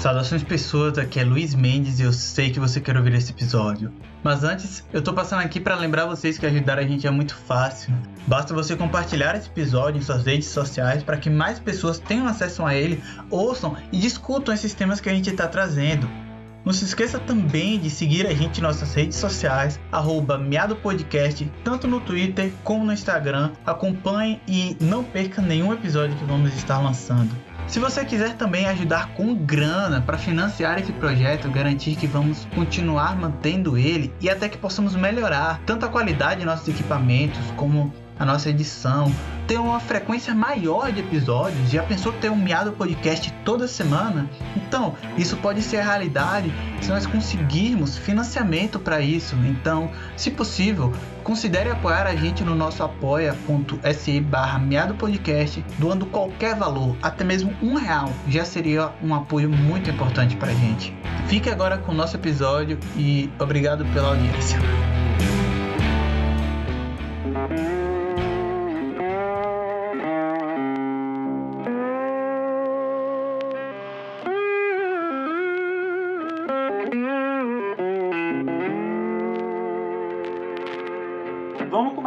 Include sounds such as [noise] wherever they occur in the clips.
Saudações pessoas, aqui é Luiz Mendes e eu sei que você quer ouvir esse episódio. Mas antes, eu tô passando aqui para lembrar vocês que ajudar a gente é muito fácil. Basta você compartilhar esse episódio em suas redes sociais para que mais pessoas tenham acesso a ele, ouçam e discutam esses temas que a gente está trazendo. Não se esqueça também de seguir a gente em nossas redes sociais, arroba tanto no Twitter como no Instagram. Acompanhe e não perca nenhum episódio que vamos estar lançando. Se você quiser também ajudar com grana para financiar esse projeto, garantir que vamos continuar mantendo ele e até que possamos melhorar tanto a qualidade de nossos equipamentos como a nossa edição, ter uma frequência maior de episódios. Já pensou ter um miado podcast toda semana? Então, isso pode ser a realidade se nós conseguirmos financiamento para isso. Então, se possível, Considere apoiar a gente no nosso apoia.se barra podcast, doando qualquer valor, até mesmo um real, já seria um apoio muito importante para a gente. Fique agora com o nosso episódio e obrigado pela audiência.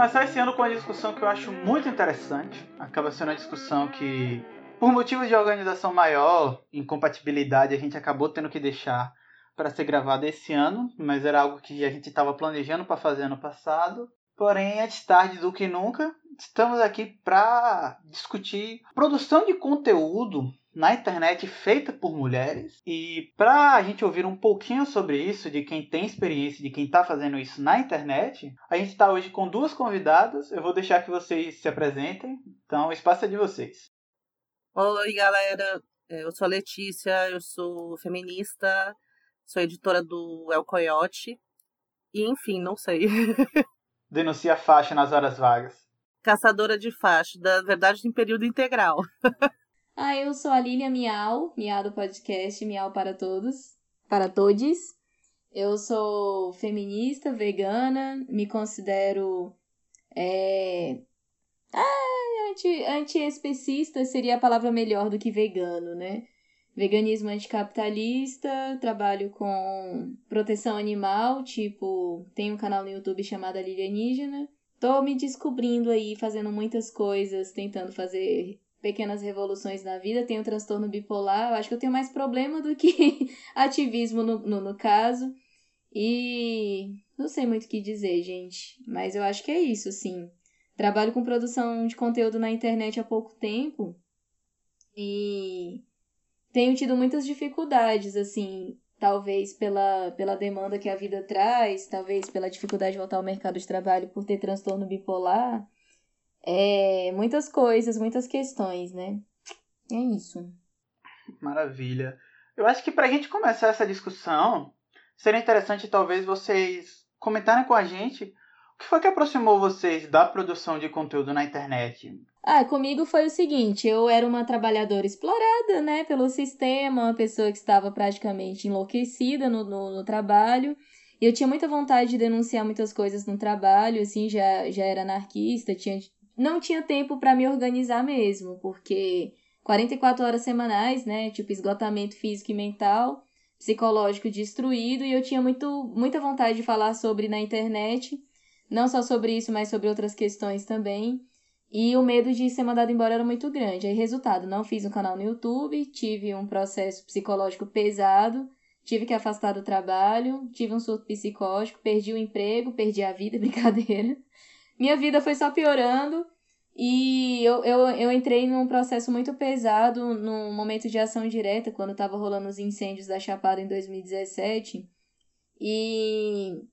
Começar esse ano com uma discussão que eu acho muito interessante. Acaba sendo uma discussão que, por motivos de organização maior, incompatibilidade, a gente acabou tendo que deixar para ser gravada esse ano, mas era algo que a gente estava planejando para fazer ano passado. Porém, antes tarde do que nunca, estamos aqui para discutir produção de conteúdo na internet feita por mulheres. E para a gente ouvir um pouquinho sobre isso, de quem tem experiência, de quem está fazendo isso na internet, a gente está hoje com duas convidadas. Eu vou deixar que vocês se apresentem. Então, o espaço é de vocês. Oi, galera. Eu sou a Letícia, eu sou feminista, sou editora do El Coyote. E, enfim, não sei. [laughs] Denuncia faixa nas horas vagas. Caçadora de faixa, da verdade, em período integral. [laughs] Ah, eu sou a Lilia Miau, Miau do podcast Miau para Todos, para todos. Eu sou feminista, vegana, me considero é... ah, anti, anti-especista seria a palavra melhor do que vegano, né? Veganismo anticapitalista, trabalho com proteção animal, tipo, tem um canal no YouTube chamado Lilianígena. Tô me descobrindo aí, fazendo muitas coisas, tentando fazer pequenas revoluções na vida, tenho transtorno bipolar, eu acho que eu tenho mais problema do que [laughs] ativismo no, no, no, caso. E não sei muito o que dizer, gente, mas eu acho que é isso, sim. Trabalho com produção de conteúdo na internet há pouco tempo e tenho tido muitas dificuldades, assim, talvez pela, pela demanda que a vida traz, talvez pela dificuldade de voltar ao mercado de trabalho por ter transtorno bipolar é, muitas coisas, muitas questões, né? É isso. Maravilha. Eu acho que para a gente começar essa discussão, seria interessante talvez vocês comentarem com a gente o que foi que aproximou vocês da produção de conteúdo na internet. Ah, comigo foi o seguinte, eu era uma trabalhadora explorada, né, pelo sistema, uma pessoa que estava praticamente enlouquecida no, no, no trabalho. E eu tinha muita vontade de denunciar muitas coisas no trabalho, assim, já, já era anarquista, tinha não tinha tempo para me organizar mesmo, porque 44 horas semanais, né? Tipo, esgotamento físico e mental, psicológico destruído, e eu tinha muito, muita vontade de falar sobre na internet, não só sobre isso, mas sobre outras questões também. E o medo de ser mandado embora era muito grande. Aí, resultado, não fiz um canal no YouTube, tive um processo psicológico pesado, tive que afastar do trabalho, tive um surto psicótico, perdi o emprego, perdi a vida, [laughs] brincadeira. Minha vida foi só piorando e eu, eu, eu entrei num processo muito pesado no momento de ação direta, quando estava rolando os incêndios da Chapada em 2017. E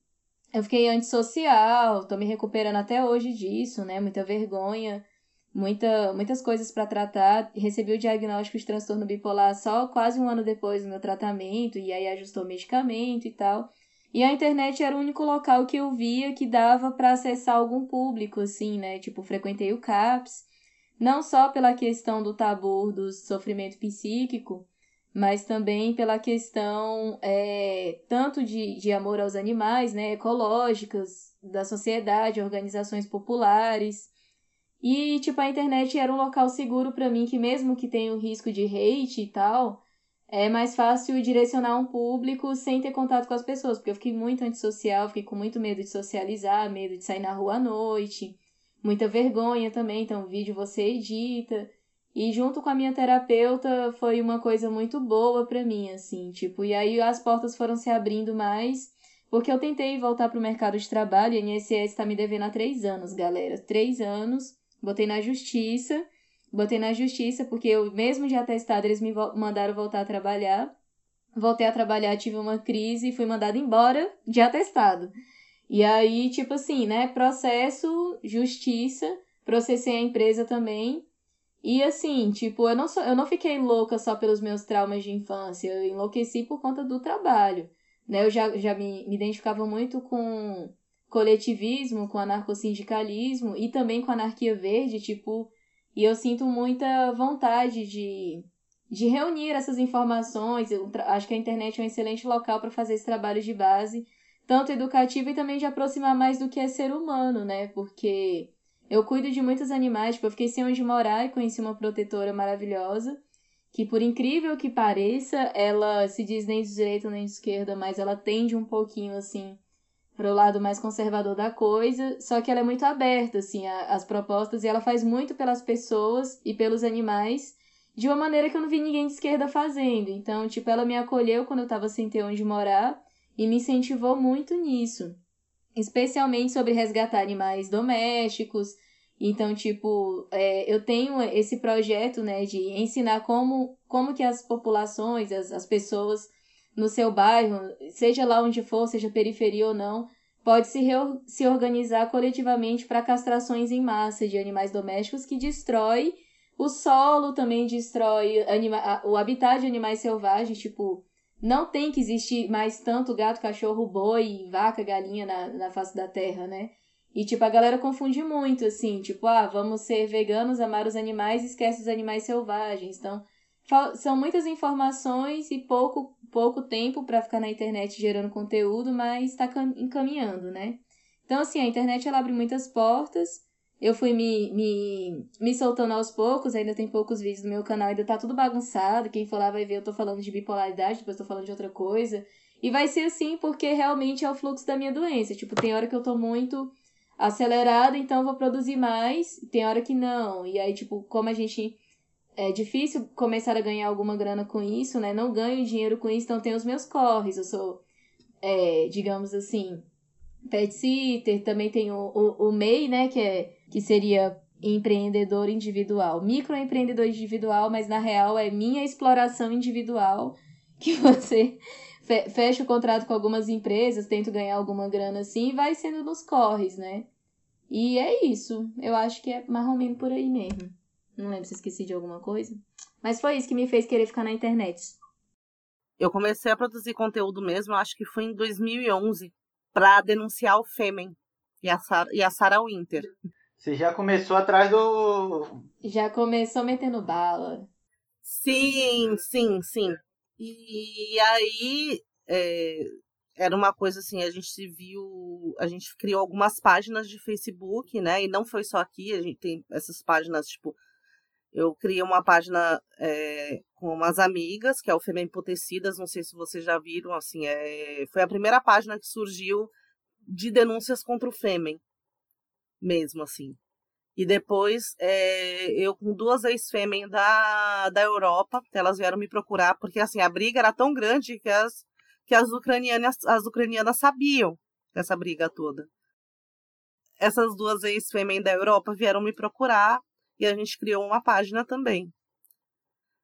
eu fiquei antissocial, tô me recuperando até hoje disso, né? Muita vergonha, muita, muitas coisas para tratar. Recebi o diagnóstico de transtorno bipolar só quase um ano depois do meu tratamento, e aí ajustou medicamento e tal. E a internet era o único local que eu via que dava para acessar algum público, assim, né? Tipo, frequentei o CAPS, não só pela questão do tabu do sofrimento psíquico, mas também pela questão é, tanto de, de amor aos animais, né? Ecológicas, da sociedade, organizações populares. E, tipo, a internet era um local seguro para mim, que mesmo que tenha o risco de hate e tal, é mais fácil direcionar um público sem ter contato com as pessoas, porque eu fiquei muito antissocial, fiquei com muito medo de socializar, medo de sair na rua à noite, muita vergonha também, então vídeo você edita. E junto com a minha terapeuta foi uma coisa muito boa para mim, assim, tipo, e aí as portas foram se abrindo mais, porque eu tentei voltar pro mercado de trabalho, e a INSS tá me devendo há três anos, galera, três anos, botei na justiça, Botei na justiça, porque eu, mesmo de atestado, eles me mandaram voltar a trabalhar. Voltei a trabalhar, tive uma crise e fui mandada embora de atestado. E aí, tipo assim, né? Processo, justiça, processei a empresa também. E assim, tipo, eu não, sou, eu não fiquei louca só pelos meus traumas de infância, eu enlouqueci por conta do trabalho. Né? Eu já, já me, me identificava muito com coletivismo, com anarcossindicalismo e também com anarquia verde, tipo, e eu sinto muita vontade de, de reunir essas informações. Eu acho que a internet é um excelente local para fazer esse trabalho de base, tanto educativo e também de aproximar mais do que é ser humano, né? Porque eu cuido de muitos animais, tipo, eu fiquei sem onde morar e conheci uma protetora maravilhosa, que por incrível que pareça, ela se diz nem de direita nem de esquerda, mas ela tende um pouquinho assim para o lado mais conservador da coisa, só que ela é muito aberta assim às propostas e ela faz muito pelas pessoas e pelos animais de uma maneira que eu não vi ninguém de esquerda fazendo. Então, tipo, ela me acolheu quando eu estava sem ter onde morar e me incentivou muito nisso, especialmente sobre resgatar animais domésticos. Então, tipo, é, eu tenho esse projeto, né, de ensinar como, como que as populações, as, as pessoas no seu bairro, seja lá onde for, seja periferia ou não, pode se, se organizar coletivamente para castrações em massa de animais domésticos que destrói o solo, também destrói o habitat de animais selvagens, tipo, não tem que existir mais tanto gato, cachorro, boi, vaca, galinha na, na face da terra, né? E, tipo, a galera confunde muito, assim, tipo, ah, vamos ser veganos, amar os animais esquece os animais selvagens. Então, são muitas informações e pouco, pouco tempo para ficar na internet gerando conteúdo, mas está encaminhando, né? Então, assim, a internet ela abre muitas portas. Eu fui me, me, me soltando aos poucos, ainda tem poucos vídeos no meu canal, ainda tá tudo bagunçado. Quem for lá vai ver, eu tô falando de bipolaridade, depois tô falando de outra coisa. E vai ser assim porque realmente é o fluxo da minha doença. Tipo, tem hora que eu tô muito acelerada, então vou produzir mais, tem hora que não. E aí, tipo, como a gente é difícil começar a ganhar alguma grana com isso, né? Não ganho dinheiro com isso, então tem os meus corres. Eu sou, é, digamos assim, pet sitter, também tem o, o, o MEI, né? Que, é, que seria empreendedor individual. Microempreendedor individual, mas na real é minha exploração individual, [laughs] que você fecha o contrato com algumas empresas, tento ganhar alguma grana assim e vai sendo nos corres, né? E é isso. Eu acho que é mais ou menos por aí mesmo. Não lembro se esqueci de alguma coisa. Mas foi isso que me fez querer ficar na internet. Eu comecei a produzir conteúdo mesmo, acho que foi em 2011, para denunciar o Fêmen e a, Sarah, e a Sarah Winter. Você já começou atrás do. Já começou metendo bala. Sim, sim, sim. E aí é, era uma coisa assim, a gente se viu, a gente criou algumas páginas de Facebook, né? E não foi só aqui, a gente tem essas páginas, tipo, eu criei uma página é, com umas amigas, que é o Femem Potecidas, não sei se vocês já viram, assim, é, foi a primeira página que surgiu de denúncias contra o Fêmen, mesmo assim. E depois, é, eu com duas ex-fêmen da, da Europa, elas vieram me procurar, porque assim, a briga era tão grande que as, que as, ucranianas, as ucranianas sabiam dessa briga toda. Essas duas ex-fêmen da Europa vieram me procurar e a gente criou uma página também.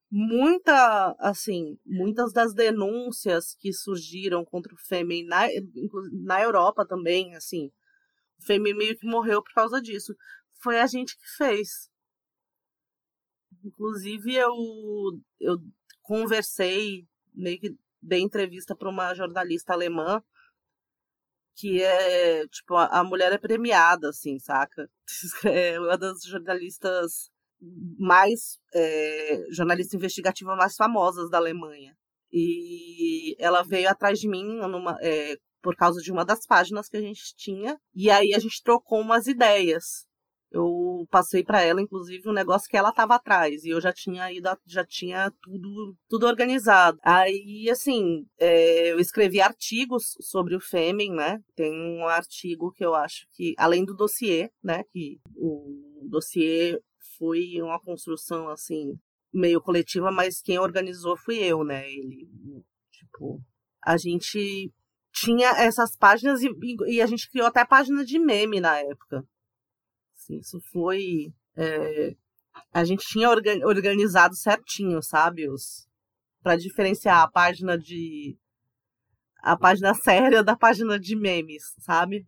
Muita, assim, muitas das denúncias que surgiram contra o Fêmen na, na Europa também, assim, o Fêmen meio que morreu por causa disso. Foi a gente que fez. Inclusive, eu, eu conversei, meio que dei entrevista para uma jornalista alemã que é, tipo, a, mulher é premiada, assim, saca? [laughs] É uma das jornalistas mais, é, jornalista investigativa mais famosas da Alemanha. E ela veio atrás de mim numa, é, por causa de uma das páginas que a gente tinha, e aí a gente trocou umas ideias. Eu passei para ela, inclusive, um negócio que ela tava atrás. E eu já tinha ido, já tinha tudo, tudo organizado. Aí, assim, é, eu escrevi artigos sobre o Fêmen, né? Tem um artigo que eu acho que, além do dossiê, né? Que o dossiê foi uma construção, assim, meio coletiva, mas quem organizou fui eu, né? Ele, tipo, a gente tinha essas páginas e, e, a gente criou até página de meme na época. Assim, isso foi. É, a gente tinha organizado certinho, sabe? Os, para diferenciar a página de. a página séria da página de memes, sabe?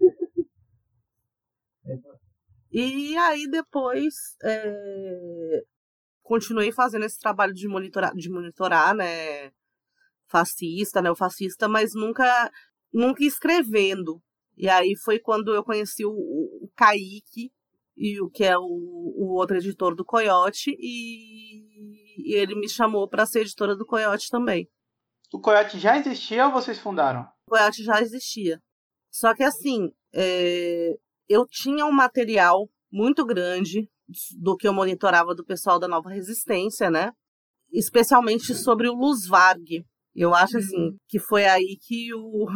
E aí depois é, continuei fazendo esse trabalho de monitorar, de monitorar, né? Fascista, né? O fascista, mas nunca nunca escrevendo. E aí foi quando eu conheci o, o Kaique, e o que é o, o outro editor do Coyote, e, e ele me chamou para ser editora do Coyote também. O Coyote já existia ou vocês fundaram? O Coyote já existia. Só que assim, é, eu tinha um material muito grande do que eu monitorava do pessoal da Nova Resistência, né? Especialmente sobre o Luz Varg, eu acho, assim, uhum. que foi aí que o,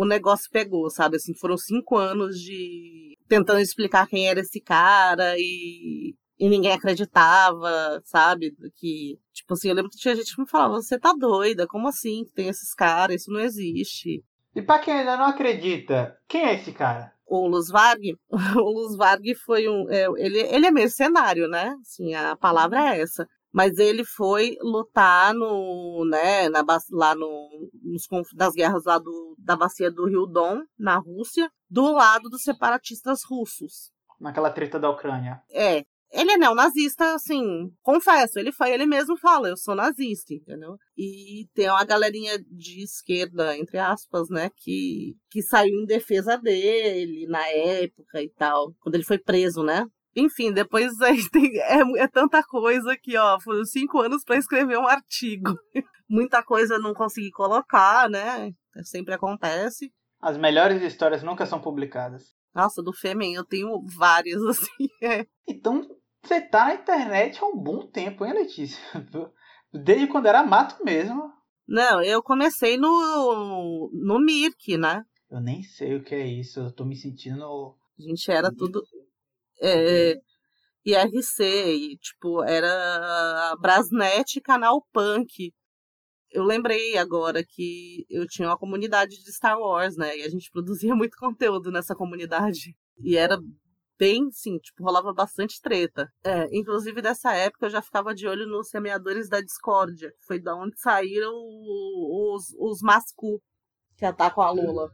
o negócio pegou, sabe? Assim, foram cinco anos de tentando explicar quem era esse cara e, e ninguém acreditava, sabe? Que, tipo assim, eu lembro que tinha gente que me falava, você tá doida, como assim que tem esses caras? Isso não existe. E pra quem ainda não acredita, quem é esse cara? O Luz Varg, [laughs] o Luz Varg foi um. É, ele, ele é mercenário, né? Assim, a palavra é essa mas ele foi lutar no, né, na, lá no, nos, nas guerras lá do, da bacia do Rio Don, na Rússia, do lado dos separatistas russos. Naquela treta da Ucrânia. É. Ele é neonazista, assim, confesso, ele foi, ele mesmo fala, eu sou nazista, entendeu? E tem uma galerinha de esquerda, entre aspas, né, que, que saiu em defesa dele na época e tal, quando ele foi preso, né? Enfim, depois [laughs] tem, é, é, tanta coisa que, ó, foram cinco anos para escrever um artigo. [laughs] Muita coisa não consegui colocar, né? Sempre acontece. As melhores histórias nunca são publicadas. Nossa, do Fêmen eu tenho várias, [laughs] assim. É. Então, você tá na internet há um bom tempo, hein, Letícia? Desde quando era mato mesmo. Não, eu comecei no, no Mirk, né? Eu nem sei o que é isso, eu tô me sentindo. A gente era tudo é, IRC, e, tipo, era Brasnet Canal Punk. Eu lembrei agora que eu tinha uma comunidade de Star Wars, né? E a gente produzia [laughs] muito conteúdo nessa comunidade. E era bem, sim, tipo, rolava bastante treta. É, inclusive, dessa época eu já ficava de olho nos semeadores da discórdia. Foi da onde saíram os, os Mascu, que atacam a Lula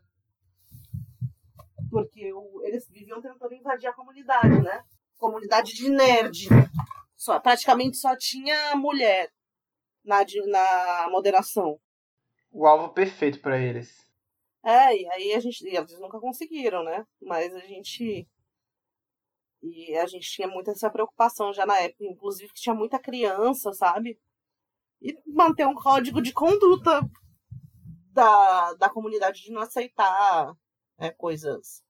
porque o, eles viviam tentando invadir a comunidade, né? Comunidade de nerd. Só, praticamente só tinha mulher na, na moderação. O alvo perfeito para eles. É, e aí a gente. E eles nunca conseguiram, né? Mas a gente. E a gente tinha muita essa preocupação já na época, inclusive que tinha muita criança, sabe? E manter um código de conduta da, da comunidade de não aceitar é, coisas.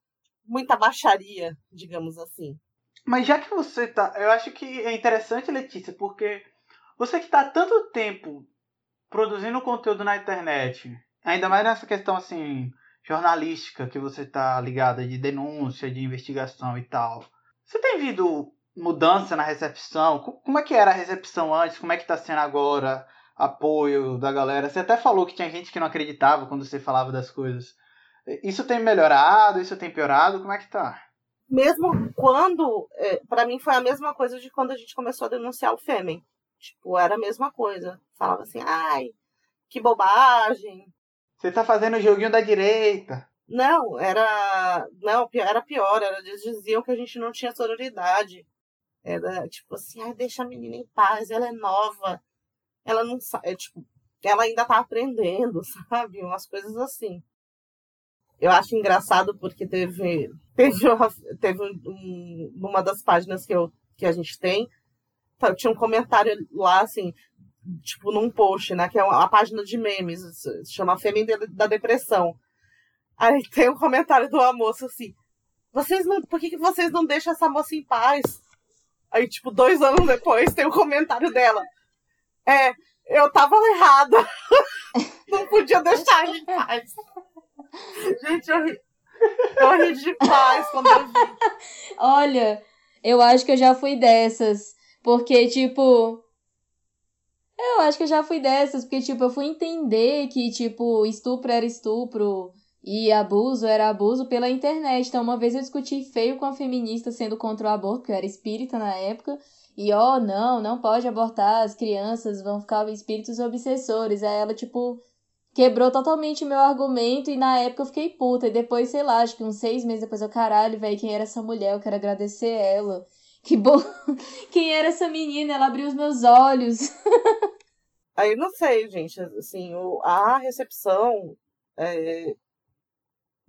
Muita baixaria, digamos assim. Mas já que você tá. Eu acho que é interessante, Letícia, porque você que está tanto tempo produzindo conteúdo na internet, ainda mais nessa questão assim jornalística que você está ligada de denúncia, de investigação e tal. Você tem visto mudança na recepção? Como é que era a recepção antes? Como é que está sendo agora? Apoio da galera. Você até falou que tinha gente que não acreditava quando você falava das coisas. Isso tem melhorado? Isso tem piorado? Como é que tá? Mesmo quando, é, para mim foi a mesma coisa de quando a gente começou a denunciar o Fêmen. Tipo, era a mesma coisa. Falava assim, ai, que bobagem. Você tá fazendo o joguinho da direita. Não, era. Não, era pior. Era, eles diziam que a gente não tinha sororidade. Era tipo assim, ai, deixa a menina em paz, ela é nova. Ela não sabe. É, tipo, ela ainda tá aprendendo, [laughs] sabe? Umas coisas assim. Eu acho engraçado porque teve, teve, uma, teve um, uma das páginas que, eu, que a gente tem, tá, tinha um comentário lá, assim, tipo, num post, né? Que é uma, uma página de memes, chama Fêmea da Depressão. Aí tem um comentário de uma moça assim, vocês não, por que, que vocês não deixam essa moça em paz? Aí, tipo, dois anos depois, tem um comentário dela. É, eu tava errada. [laughs] não podia deixar em paz. Gente, eu ri, eu ri demais quando eu vi. [laughs] Olha, eu acho que eu já fui dessas. Porque, tipo. Eu acho que eu já fui dessas, porque, tipo, eu fui entender que, tipo, estupro era estupro e abuso era abuso pela internet. Então, uma vez eu discuti feio com a feminista sendo contra o aborto, porque eu era espírita na época. E, ó, oh, não, não pode abortar, as crianças vão ficar espíritos obsessores. Aí ela, tipo, quebrou totalmente meu argumento e na época eu fiquei puta. E depois, sei lá, acho que uns seis meses depois eu, caralho, velho, quem era essa mulher? Eu quero agradecer ela. [laughs] Que bom. [laughs] Quem era essa menina? Ela abriu os meus olhos. [laughs] Aí não sei, gente, assim, o, a recepção. É,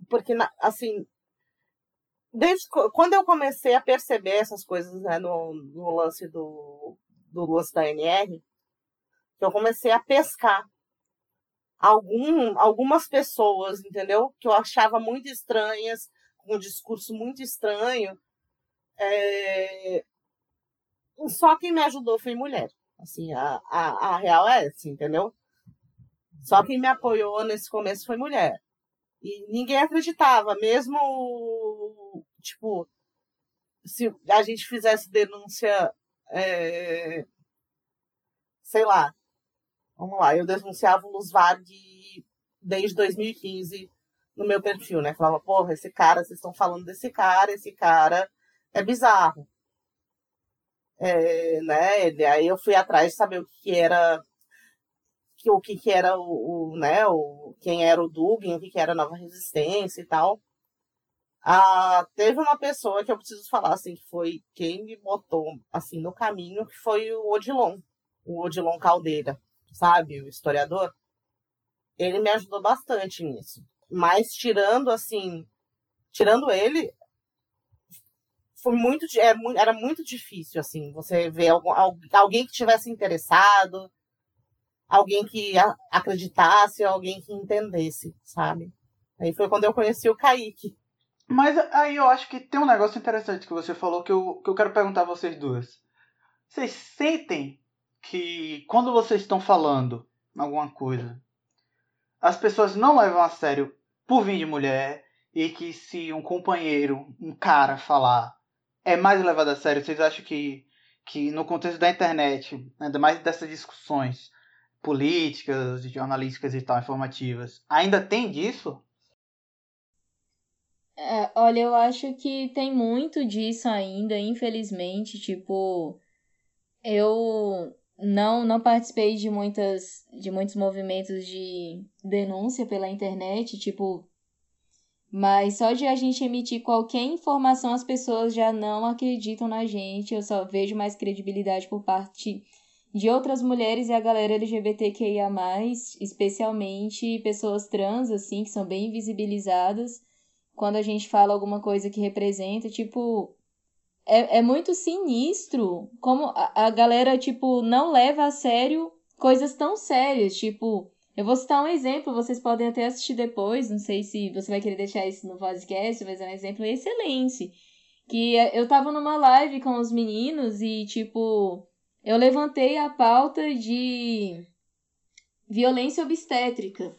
porque, assim, desde quando eu comecei a perceber essas coisas né, no, no lance do, do lance da NR, eu comecei a pescar algum, algumas pessoas, entendeu? Que eu achava muito estranhas, com um discurso muito estranho, é... Só quem me ajudou foi mulher. Assim, a, a, a real é essa, entendeu? Só quem me apoiou nesse começo foi mulher. E ninguém acreditava, mesmo, tipo, se a gente fizesse denúncia, é... sei lá, vamos lá, eu denunciava o Luz desde 2015 no meu perfil, né? Falava, porra, esse cara, vocês estão falando desse cara, esse cara é bizarro. É, né? Aí eu fui atrás de saber o que, era que, o que, que era o, o, né, o quem era o Dugin, o que, que era a Nova Resistência e tal. Ah, teve uma pessoa que eu preciso falar assim que foi quem me botou assim no caminho, que foi o Odilon, o Odilon Caldeira, sabe, o historiador. Ele me ajudou bastante nisso. Mas tirando assim, tirando ele, foi muito, é, era muito difícil, assim, você ver alguém que tivesse interessado, alguém que acreditasse, alguém que entendesse, sabe? Aí foi quando eu conheci o Kaique. Mas aí eu acho que tem um negócio interessante que você falou que eu, que eu quero perguntar a vocês duas. Vocês sentem que quando vocês estão falando alguma coisa, as pessoas não levam a sério por vir de mulher e que se um companheiro, um cara falar é mais levado a sério? Vocês acham que, que no contexto da internet, ainda mais dessas discussões políticas, jornalísticas e tal, informativas, ainda tem disso? É, olha, eu acho que tem muito disso ainda, infelizmente, tipo, eu não não participei de muitas de muitos movimentos de denúncia pela internet, tipo, mas só de a gente emitir qualquer informação, as pessoas já não acreditam na gente. Eu só vejo mais credibilidade por parte de outras mulheres e a galera LGBTQIA, especialmente pessoas trans, assim, que são bem visibilizadas. Quando a gente fala alguma coisa que representa, tipo. É, é muito sinistro como a, a galera, tipo, não leva a sério coisas tão sérias. Tipo, eu vou citar um exemplo, vocês podem até assistir depois, não sei se você vai querer deixar isso no podcast, mas é um exemplo excelente. Que eu tava numa live com os meninos e, tipo, eu levantei a pauta de violência obstétrica.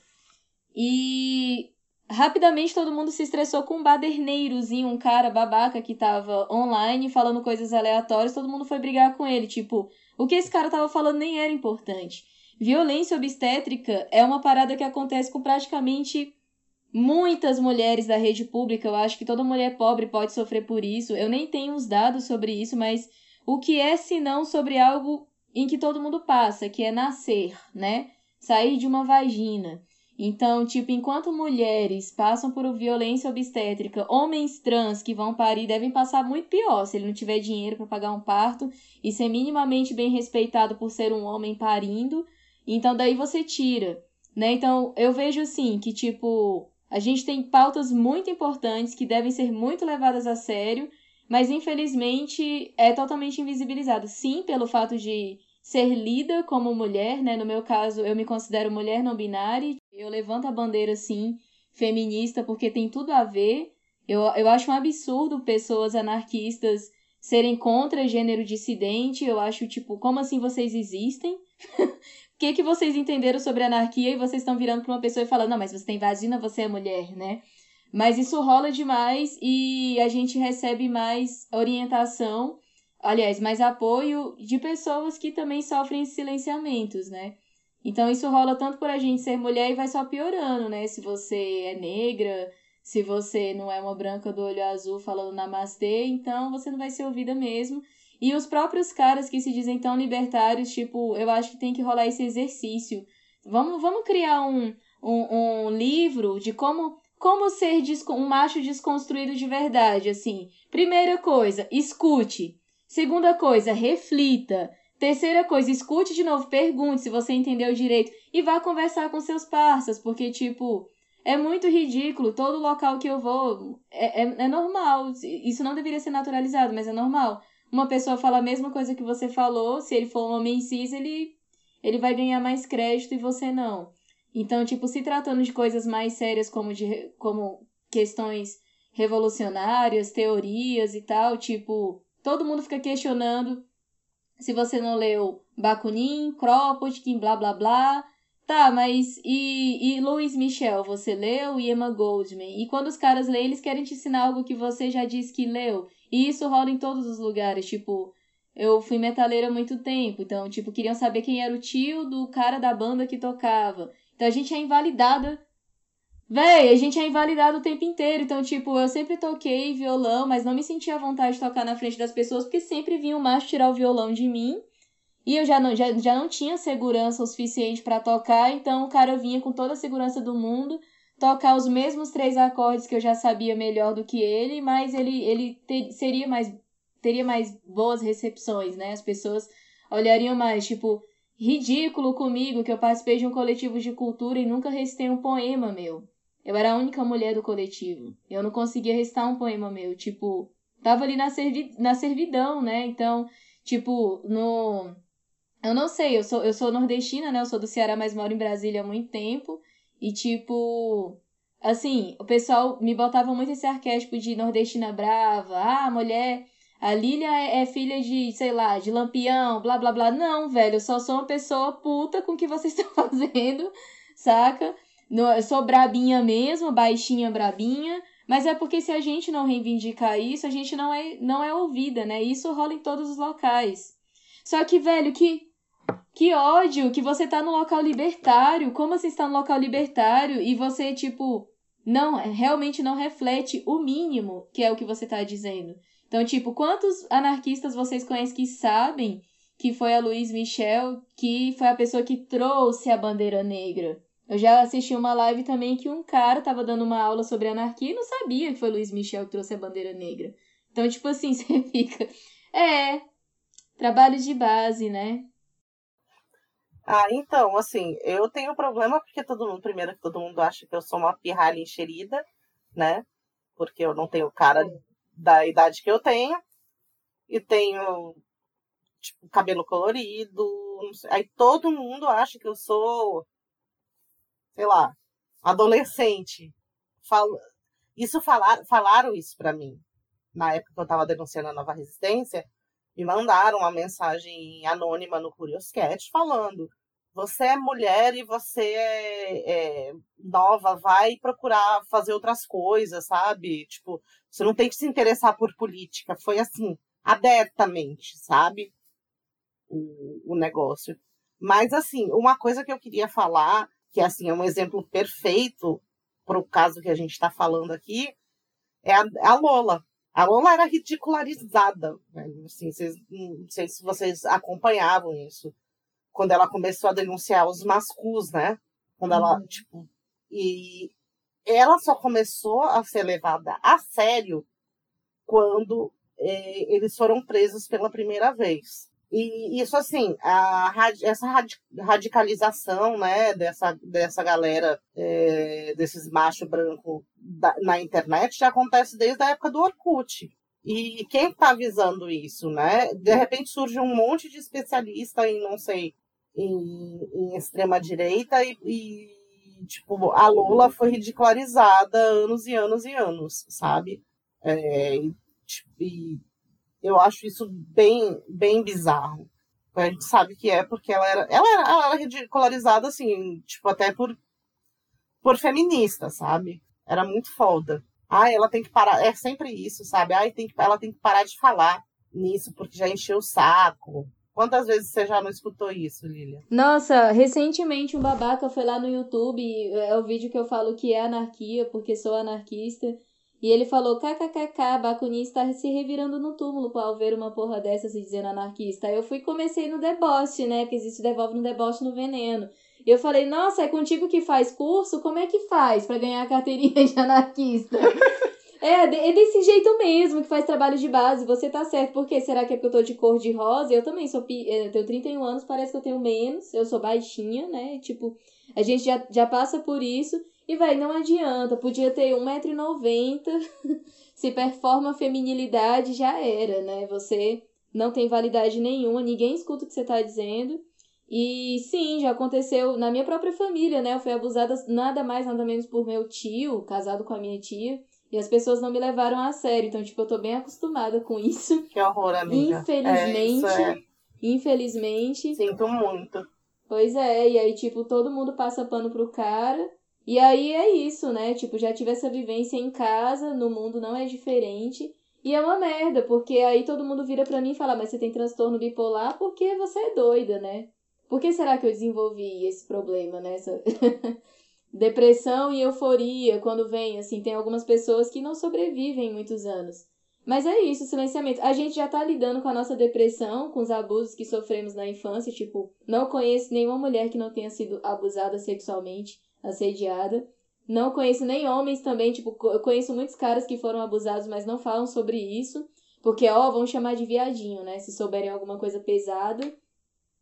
E rapidamente todo mundo se estressou com um baderneirozinho, um cara babaca que tava online falando coisas aleatórias, todo mundo foi brigar com ele. Tipo, o que esse cara tava falando nem era importante. Violência obstétrica é uma parada que acontece com praticamente muitas mulheres da rede pública. Eu acho que toda mulher pobre pode sofrer por isso. Eu nem tenho os dados sobre isso, mas o que é senão sobre algo em que todo mundo passa, que é nascer, né? Sair de uma vagina. Então, tipo, enquanto mulheres passam por violência obstétrica, homens trans que vão parir devem passar muito pior se ele não tiver dinheiro para pagar um parto e ser minimamente bem respeitado por ser um homem parindo então daí você tira, né? Então eu vejo assim que tipo a gente tem pautas muito importantes que devem ser muito levadas a sério, mas infelizmente é totalmente invisibilizado. Sim, pelo fato de ser lida como mulher, né? No meu caso, eu me considero mulher não binária. Eu levanto a bandeira assim feminista porque tem tudo a ver. Eu, eu acho um absurdo pessoas anarquistas serem contra gênero dissidente. Eu acho, tipo, como assim vocês existem? [laughs] O que, que vocês entenderam sobre anarquia e vocês estão virando para uma pessoa e falando, não, mas você tem vagina, você é mulher, né? Mas isso rola demais e a gente recebe mais orientação, aliás, mais apoio de pessoas que também sofrem silenciamentos, né? Então isso rola tanto por a gente ser mulher e vai só piorando, né? Se você é negra, se você não é uma branca do olho azul falando namastê, então você não vai ser ouvida mesmo. E os próprios caras que se dizem tão libertários, tipo, eu acho que tem que rolar esse exercício. Vamos, vamos criar um, um, um livro de como como ser um macho desconstruído de verdade, assim. Primeira coisa, escute. Segunda coisa, reflita. Terceira coisa, escute de novo, pergunte se você entendeu direito e vá conversar com seus parceiros, porque, tipo, é muito ridículo. Todo local que eu vou é, é, é, normal. Isso não deveria ser naturalizado, mas é normal. Uma pessoa fala a mesma coisa que você falou. Se ele for um homem cis, ele, ele vai ganhar mais crédito e você não. Então, tipo, se tratando de coisas mais sérias como, de, como questões revolucionárias, teorias e tal, tipo, todo mundo fica questionando se você não leu Bakunin, Kropotkin, blá blá blá, Tá, mas e, e Louis Michel, você leu? E Emma Goldman? E quando os caras leem, eles querem te ensinar algo que você já disse que leu. E isso rola em todos os lugares. Tipo, eu fui metaleira há muito tempo. Então, tipo, queriam saber quem era o tio do cara da banda que tocava. Então a gente é invalidada. Véi, a gente é invalidado o tempo inteiro. Então, tipo, eu sempre toquei violão, mas não me sentia à vontade de tocar na frente das pessoas, porque sempre vinha o macho tirar o violão de mim. E eu já não, já, já não tinha segurança o suficiente para tocar, então o cara vinha com toda a segurança do mundo tocar os mesmos três acordes que eu já sabia melhor do que ele, mas ele, ele ter, seria mais teria mais boas recepções, né? As pessoas olhariam mais, tipo, ridículo comigo que eu participei de um coletivo de cultura e nunca recitei um poema meu. Eu era a única mulher do coletivo. Eu não conseguia recitar um poema meu, tipo, tava ali na, servi na servidão, né? Então, tipo, no eu não sei, eu sou, eu sou nordestina, né? Eu sou do Ceará, mas moro em Brasília há muito tempo. E, tipo, assim, o pessoal me botava muito esse arquétipo de nordestina brava. Ah, mulher, a Lília é, é filha de, sei lá, de lampião, blá blá blá. Não, velho, eu só sou uma pessoa puta com o que vocês [laughs] estão fazendo, saca? Eu sou brabinha mesmo, baixinha brabinha. Mas é porque se a gente não reivindicar isso, a gente não é, não é ouvida, né? Isso rola em todos os locais. Só que, velho, que que ódio que você tá no local libertário. Como você está no local libertário e você, tipo, não, realmente não reflete o mínimo que é o que você tá dizendo. Então, tipo, quantos anarquistas vocês conhecem que sabem que foi a Luiz Michel que foi a pessoa que trouxe a bandeira negra? Eu já assisti uma live também que um cara tava dando uma aula sobre anarquia e não sabia que foi Luiz Michel que trouxe a bandeira negra. Então, tipo assim, [laughs] você fica. É, trabalho de base, né? Ah, então, assim, eu tenho problema porque todo mundo, primeiro que todo mundo acha que eu sou uma pirralha encherida, né? Porque eu não tenho cara da idade que eu tenho. E tenho, tipo, cabelo colorido. Aí todo mundo acha que eu sou, sei lá, adolescente. Falo... Isso falar... falaram isso para mim. Na época que eu tava denunciando a nova resistência, me mandaram uma mensagem anônima no Curioscat falando você é mulher e você é, é, nova, vai procurar fazer outras coisas, sabe? Tipo, você não tem que se interessar por política. Foi assim, abertamente, sabe? O, o negócio. Mas, assim, uma coisa que eu queria falar, que assim, é um exemplo perfeito para o caso que a gente está falando aqui, é a, a, Lola. A Lola era ridicularizada. Né? Assim, vocês, não sei se vocês acompanhavam isso quando ela começou a denunciar os mascus, né? Quando ela, uhum. tipo, e ela só começou a ser levada a sério quando é, eles foram presos pela primeira vez. E isso, assim, a, essa radicalização, né, dessa, dessa galera, é, desses machos brancos na internet já acontece desde a época do Orkut. E quem está avisando isso, né? De repente surge um monte de especialista em, não sei, em, em extrema direita e, e, E, tipo, a Lula foi ridicularizada anos e anos e anos, sabe? É, e, tipo, e eu acho isso bem, bem bizarro. A gente sabe que é porque ela era, ela era, ela era ridicularizada, assim, tipo, até por, por feminista, sabe? Era muito foda. Ai, ela tem que parar, é sempre isso, sabe? Ai, tem que, ela tem que parar de falar nisso, porque já encheu o saco. Quantas vezes você já não escutou isso, Lilia? Nossa, recentemente um babaca foi lá no YouTube, é o vídeo que eu falo que é anarquia, porque sou anarquista. E ele falou, kkkk, Bakunin está se revirando no túmulo ao ver uma porra dessa se dizendo anarquista. Aí eu fui comecei no deboche, né? Porque existe devolve no deboche no veneno. E eu falei, nossa, é contigo que faz curso? Como é que faz para ganhar a carteirinha de anarquista? [laughs] é, é desse jeito mesmo que faz trabalho de base. Você tá certo. Por quê? Será que é porque eu tô de cor de rosa? Eu também sou. Eu é, tenho 31 anos, parece que eu tenho menos. Eu sou baixinha, né? Tipo, a gente já, já passa por isso. E, velho, não adianta. Podia ter 1,90m. [laughs] Se performa a feminilidade, já era, né? Você não tem validade nenhuma, ninguém escuta o que você tá dizendo. E sim, já aconteceu na minha própria família, né? Eu fui abusada nada mais, nada menos por meu tio, casado com a minha tia. E as pessoas não me levaram a sério. Então, tipo, eu tô bem acostumada com isso. [laughs] Que horror, amiga. Infelizmente. É, é... Infelizmente. Sinto muito. Pois é, e aí, tipo, todo mundo passa pano pro cara. E aí é isso, né? Tipo, já tive essa vivência em casa, no mundo não é diferente. E é uma merda, porque aí todo mundo vira pra mim e fala, mas você tem transtorno bipolar porque você é doida, né? Por que será que eu desenvolvi esse problema, né? Essa... [laughs] Depressão e euforia, quando vem, assim, tem algumas pessoas que não sobrevivem muitos anos. Mas é isso, silenciamento. A gente já tá lidando com a nossa depressão, com os abusos que sofremos na infância. Tipo, não conheço nenhuma mulher que não tenha sido abusada sexualmente assediada. Não conheço nem homens também, tipo, eu conheço muitos caras que foram abusados, mas não falam sobre isso. Porque, ó, vão chamar de viadinho, né? Se souberem alguma coisa pesada,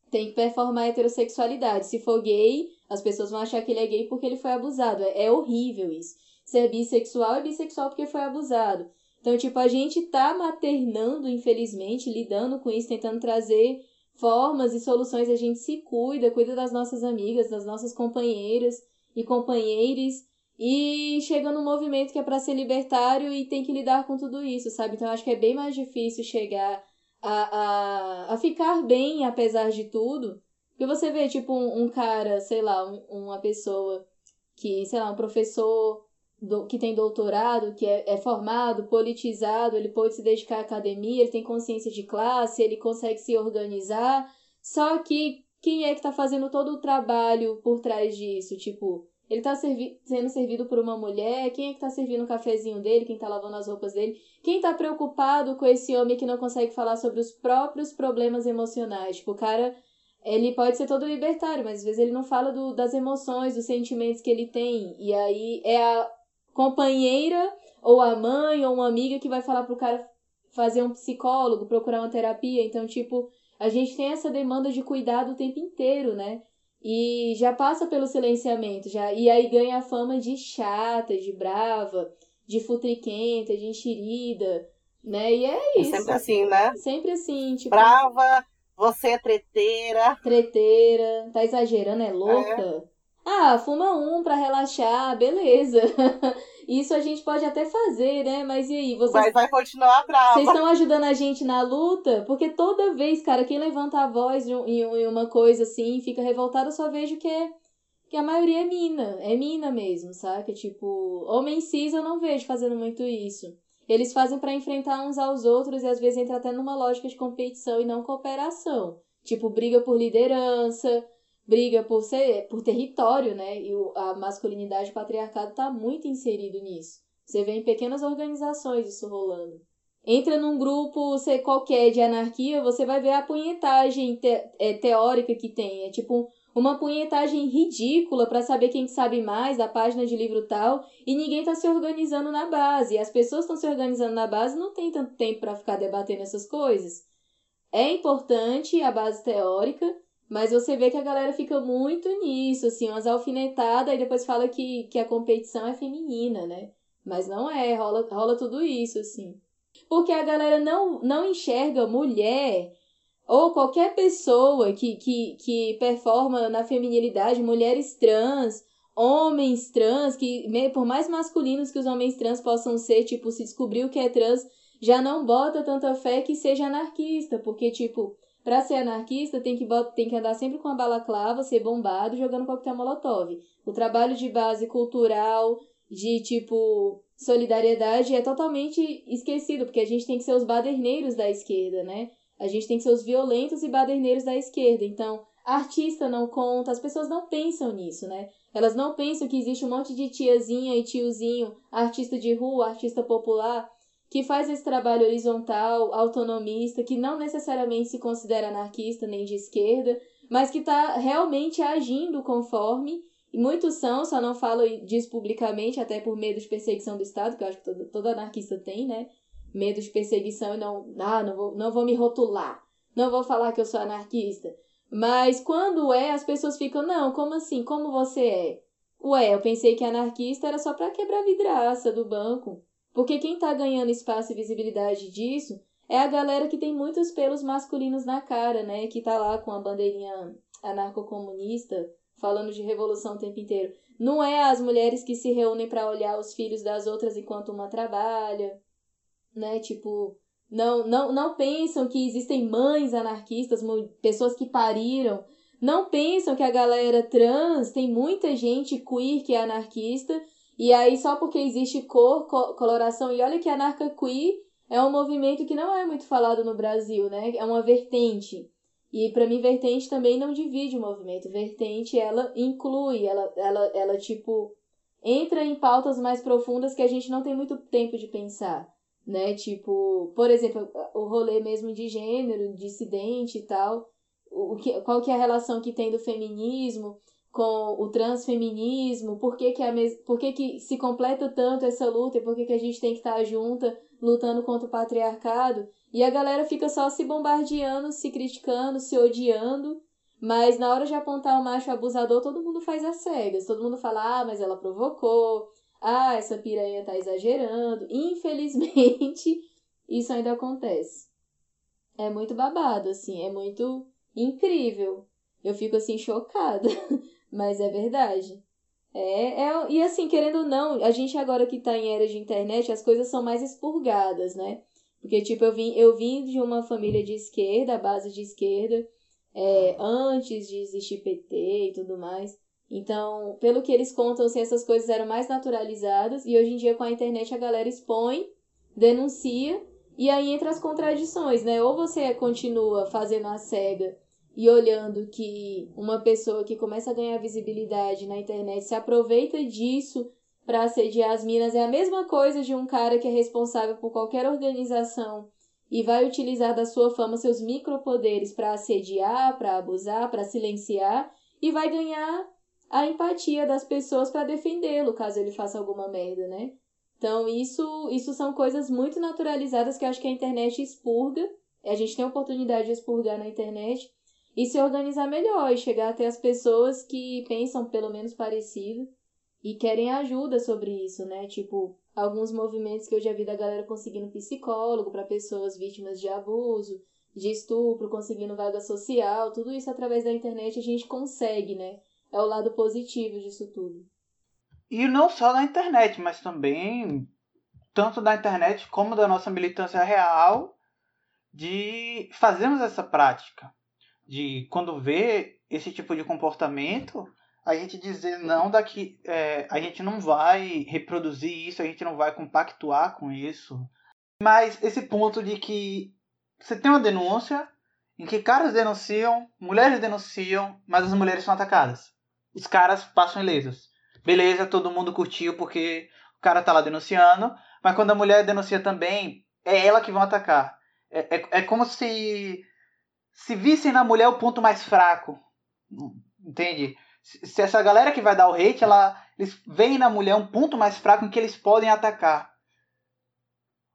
tem que performar heterossexualidade. Se for gay, as pessoas vão achar que ele é gay porque ele foi abusado. É, é horrível isso. Se é bissexual, é bissexual porque foi abusado. Então, tipo, a gente tá maternando, infelizmente, lidando com isso, tentando trazer formas e soluções. A gente se cuida, cuida das nossas amigas, das nossas companheiras e companheiros e chega num movimento que é para ser libertário e tem que lidar com tudo isso, sabe? Então acho que é bem mais difícil chegar a, a, a ficar bem apesar de tudo. Porque você vê, tipo, um, um cara, sei lá, um, uma pessoa que, sei lá, um professor do, que tem doutorado, que é, é formado, politizado, ele pode se dedicar à academia, ele tem consciência de classe, ele consegue se organizar. Só que quem é que tá fazendo todo o trabalho por trás disso? Tipo, ele tá servi sendo servido por uma mulher, quem é que tá servindo o cafezinho dele, quem tá lavando as roupas dele? Quem tá preocupado com esse homem que não consegue falar sobre os próprios problemas emocionais? Tipo, o cara, ele pode ser todo libertário, mas às vezes ele não fala do, das emoções, dos sentimentos que ele tem. E aí é a companheira, ou a mãe, ou uma amiga que vai falar pro cara fazer um psicólogo, procurar uma terapia. Então, tipo, a gente tem essa demanda de cuidado o tempo inteiro, né? E já passa pelo silenciamento, já e aí ganha a fama de chata, de brava, de futriquenta, de enxerida, né? E é isso. É sempre assim, né? Sempre assim, tipo. Brava, você é treteira. Treteira, tá exagerando, é louca? É. Ah, fuma um pra relaxar, beleza. [laughs] Isso a gente pode até fazer, né? Mas e aí? Vocês, Mas vai continuar brava. Vocês estão ajudando a gente na luta? Porque toda vez, cara, quem levanta a voz em, uma coisa assim, fica revoltado, eu só vejo que é que a maioria é mina, é mina mesmo, sabe? Tipo, homem cis eu não vejo fazendo muito isso. Eles fazem para enfrentar uns aos outros e às vezes entra até numa lógica de competição e não cooperação. Tipo, briga por liderança, briga por ser por território, né? E a masculinidade patriarcado está muito inserido nisso. Você vê em pequenas organizações isso rolando. Entra num grupo sei, qualquer de anarquia, você vai ver a punhetagem te, é, teórica que tem. É tipo uma punhetagem ridícula para saber quem sabe mais da página de livro tal e ninguém está se organizando na base. As pessoas estão se organizando na base não tem tanto tempo para ficar debatendo essas coisas. É importante a base teórica, mas você vê que a galera fica muito nisso, assim, umas alfinetadas e depois fala que, que a competição é feminina, né? Mas não é, rola, rola tudo isso, assim. Porque a galera não, não enxerga mulher ou qualquer pessoa que, que, que performa na feminilidade, mulheres trans homens trans, que por mais masculinos que os homens trans possam ser, tipo, se descobrir o que é trans, já não bota tanta fé que seja anarquista, porque, tipo, pra ser anarquista tem que, tem que andar sempre com a balaclava, ser bombado, jogando coquetel molotov. O trabalho de base cultural, de, tipo, solidariedade é totalmente esquecido, porque a gente tem que ser os baderneiros da esquerda, né? A gente tem que ser os violentos e baderneiros da esquerda. Então, artista não conta, as pessoas não pensam nisso, né? Elas não pensam que existe um monte de tiazinha e tiozinho, artista de rua, artista popular, que faz esse trabalho horizontal, autonomista, que não necessariamente se considera anarquista nem de esquerda, mas que está realmente agindo conforme. E muitos são, só não falo disso publicamente, até por medo de perseguição do Estado, que eu acho que todo, todo anarquista tem, né? Medo de perseguição e não, ah, não vou, não vou me rotular, não vou falar que eu sou anarquista. Mas quando é, as pessoas ficam, não, como assim? Como você é? Ué, eu pensei que anarquista era só para quebrar vidraça do banco. Porque quem tá ganhando espaço e visibilidade disso é a galera que tem muitos pelos masculinos na cara, né? Que tá lá com a bandeirinha anarcocomunista, falando de revolução o tempo inteiro. Não é as mulheres que se reúnem para olhar os filhos das outras enquanto uma trabalha, né? Tipo, não, não, não pensam que existem mães anarquistas, pessoas que pariram. Não pensam que a galera trans tem muita gente queer que é anarquista. E aí, só porque existe cor, coloração. E olha que anarca queer é um movimento que não é muito falado no Brasil, né? É uma vertente. E para mim, vertente também não divide o movimento. Vertente, ela inclui, ela, ela, ela, tipo, entra em pautas mais profundas que a gente não tem muito tempo de pensar né? Tipo, por exemplo, o rolê mesmo de gênero, dissidente e tal. O que, qual que é a relação que tem do feminismo com o transfeminismo? Por que que, a mes... por que, que se completa tanto essa luta e por que, que a gente tem que estar junta lutando contra o patriarcado? E a galera fica só se bombardeando, se criticando, se odiando. Mas na hora de apontar o macho abusador, todo mundo faz as cegas. Todo mundo fala, ah, mas ela provocou, ah, essa piranha tá exagerando. Infelizmente, [laughs] isso ainda acontece. É muito babado, assim, é muito incrível. Eu fico assim chocada, [laughs] mas é verdade. É, é, e assim, querendo ou não, a gente agora que tá em era de internet, as coisas são mais expurgadas, né? Porque, tipo, eu vim, eu vim de uma família de esquerda, base de esquerda, é, antes de existir PT e tudo mais. Então, pelo que eles contam, assim, essas coisas eram mais naturalizadas e hoje em dia com a internet a galera expõe, denuncia e aí entra as contradições, né? Ou você continua fazendo a cega e olhando que uma pessoa que começa a ganhar visibilidade na internet se aproveita disso para assediar as minas é a mesma coisa de um cara que é responsável por qualquer organização e vai utilizar da sua fama seus micropoderes para assediar, para abusar, para silenciar e vai ganhar a empatia das pessoas para defendê-lo caso ele faça alguma merda, né? Então, isso, isso são coisas muito naturalizadas que acho que a internet expurga. A gente tem a oportunidade de expurgar na internet e se organizar melhor e chegar até as pessoas que pensam pelo menos parecido e querem ajuda sobre isso, né? Tipo, alguns movimentos que eu já vi da galera conseguindo psicólogo para pessoas vítimas de abuso, de estupro, conseguindo vaga social, tudo isso através da internet a gente consegue, né? é o lado positivo disso tudo. E não só na internet, mas também tanto da internet como da nossa militância real de fazermos essa prática. De quando vê esse tipo de comportamento, a gente dizer não daqui. É, a gente não vai reproduzir isso, a gente não vai compactuar com isso. Mas esse ponto de que você tem uma denúncia em que caras denunciam, mulheres denunciam, mas as mulheres são atacadas os caras passam ilesos. Beleza, todo mundo curtiu porque o cara tá lá denunciando, mas quando a mulher denuncia também, é ela que vão atacar. É, é, é como se se vissem na mulher o ponto mais fraco. Entende? Se essa galera que vai dar o hate, ela, eles veem na mulher um ponto mais fraco em que eles podem atacar.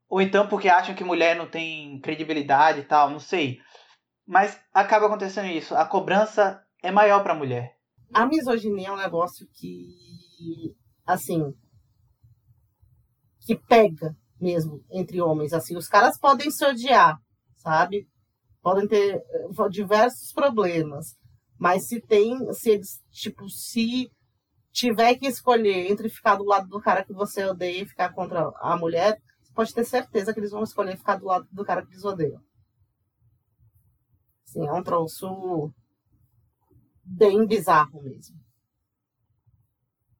Ou então porque acham que mulher não tem credibilidade e tal, não sei. Mas acaba acontecendo isso. A cobrança é maior para a mulher a misoginia é um negócio que, assim, que pega mesmo entre homens. Assim, os caras podem se odiar, sabe? Podem ter eh, diversos problemas. Mas se tem, se eles, tipo, se tiver que escolher entre ficar do lado do cara que você odeia e ficar contra a mulher, pode ter certeza que eles vão escolher ficar do lado do cara que eles odeiam. Sim, é um troço bem bizarro mesmo.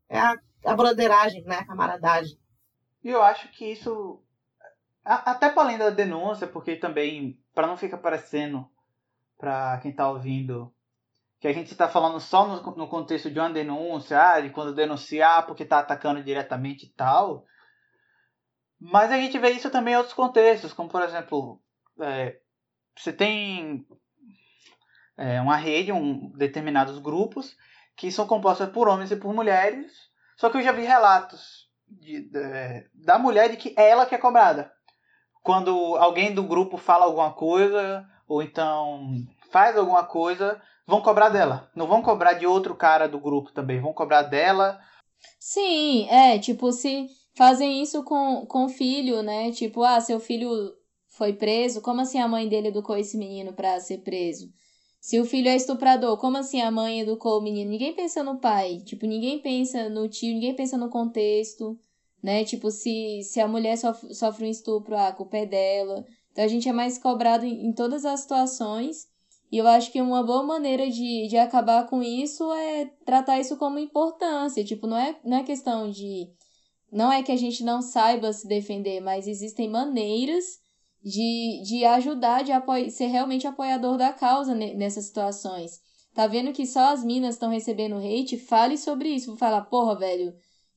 É a, a broderagem, né? A camaradagem. E eu acho que isso. Até para além da denúncia, porque também, para não ficar parecendo para quem tá ouvindo que a gente está falando só no, no, contexto de uma denúncia, ah, de quando denunciar porque está atacando diretamente e tal. Mas a gente vê isso também em outros contextos, como por exemplo, é, você tem é, uma rede, um, determinados grupos que são compostos por homens e por mulheres, só que eu já vi relatos de, de, da mulher de que é ela que é cobrada. Quando alguém do grupo fala alguma coisa, ou então faz alguma coisa, vão cobrar dela. Não vão cobrar de outro cara do grupo também, vão cobrar dela. Sim, é, tipo, se fazem isso com, com o filho, né? Tipo, ah, seu filho foi preso, como assim a mãe dele educou esse menino para ser preso? Se o filho é estuprador, como assim a mãe educou o menino? Ninguém pensa no pai, tipo, ninguém pensa no tio, ninguém pensa no contexto, né? Tipo, se, se a mulher sofre, sofre um estupro, ah, a culpa é dela. Então a gente é mais cobrado em, em todas as situações e eu acho que uma boa maneira de, de acabar com isso é tratar isso como importância. Tipo, não é, não é questão de. Não é que a gente não saiba se defender, mas existem maneiras de, de ajudar, de apoio, ser realmente apoiador da causa nessas situações. Tá vendo que só as minas estão recebendo hate? Fale sobre isso. Vou falar, porra, velho,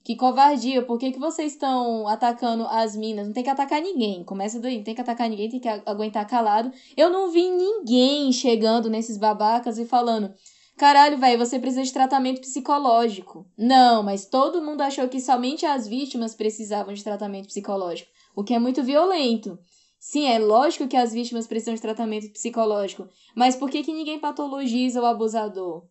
que covardia, por que, que vocês estão atacando as minas? Não tem que atacar ninguém. Começa daí, não tem que atacar ninguém, tem que aguentar calado. Eu não vi ninguém chegando nesses babacas e falando: caralho, velho, você precisa de tratamento psicológico. Não, mas todo mundo achou que somente as vítimas precisavam de tratamento psicológico, o que é muito violento. Sim, é lógico que as vítimas precisam de tratamento psicológico, mas por que, que ninguém patologiza o abusador?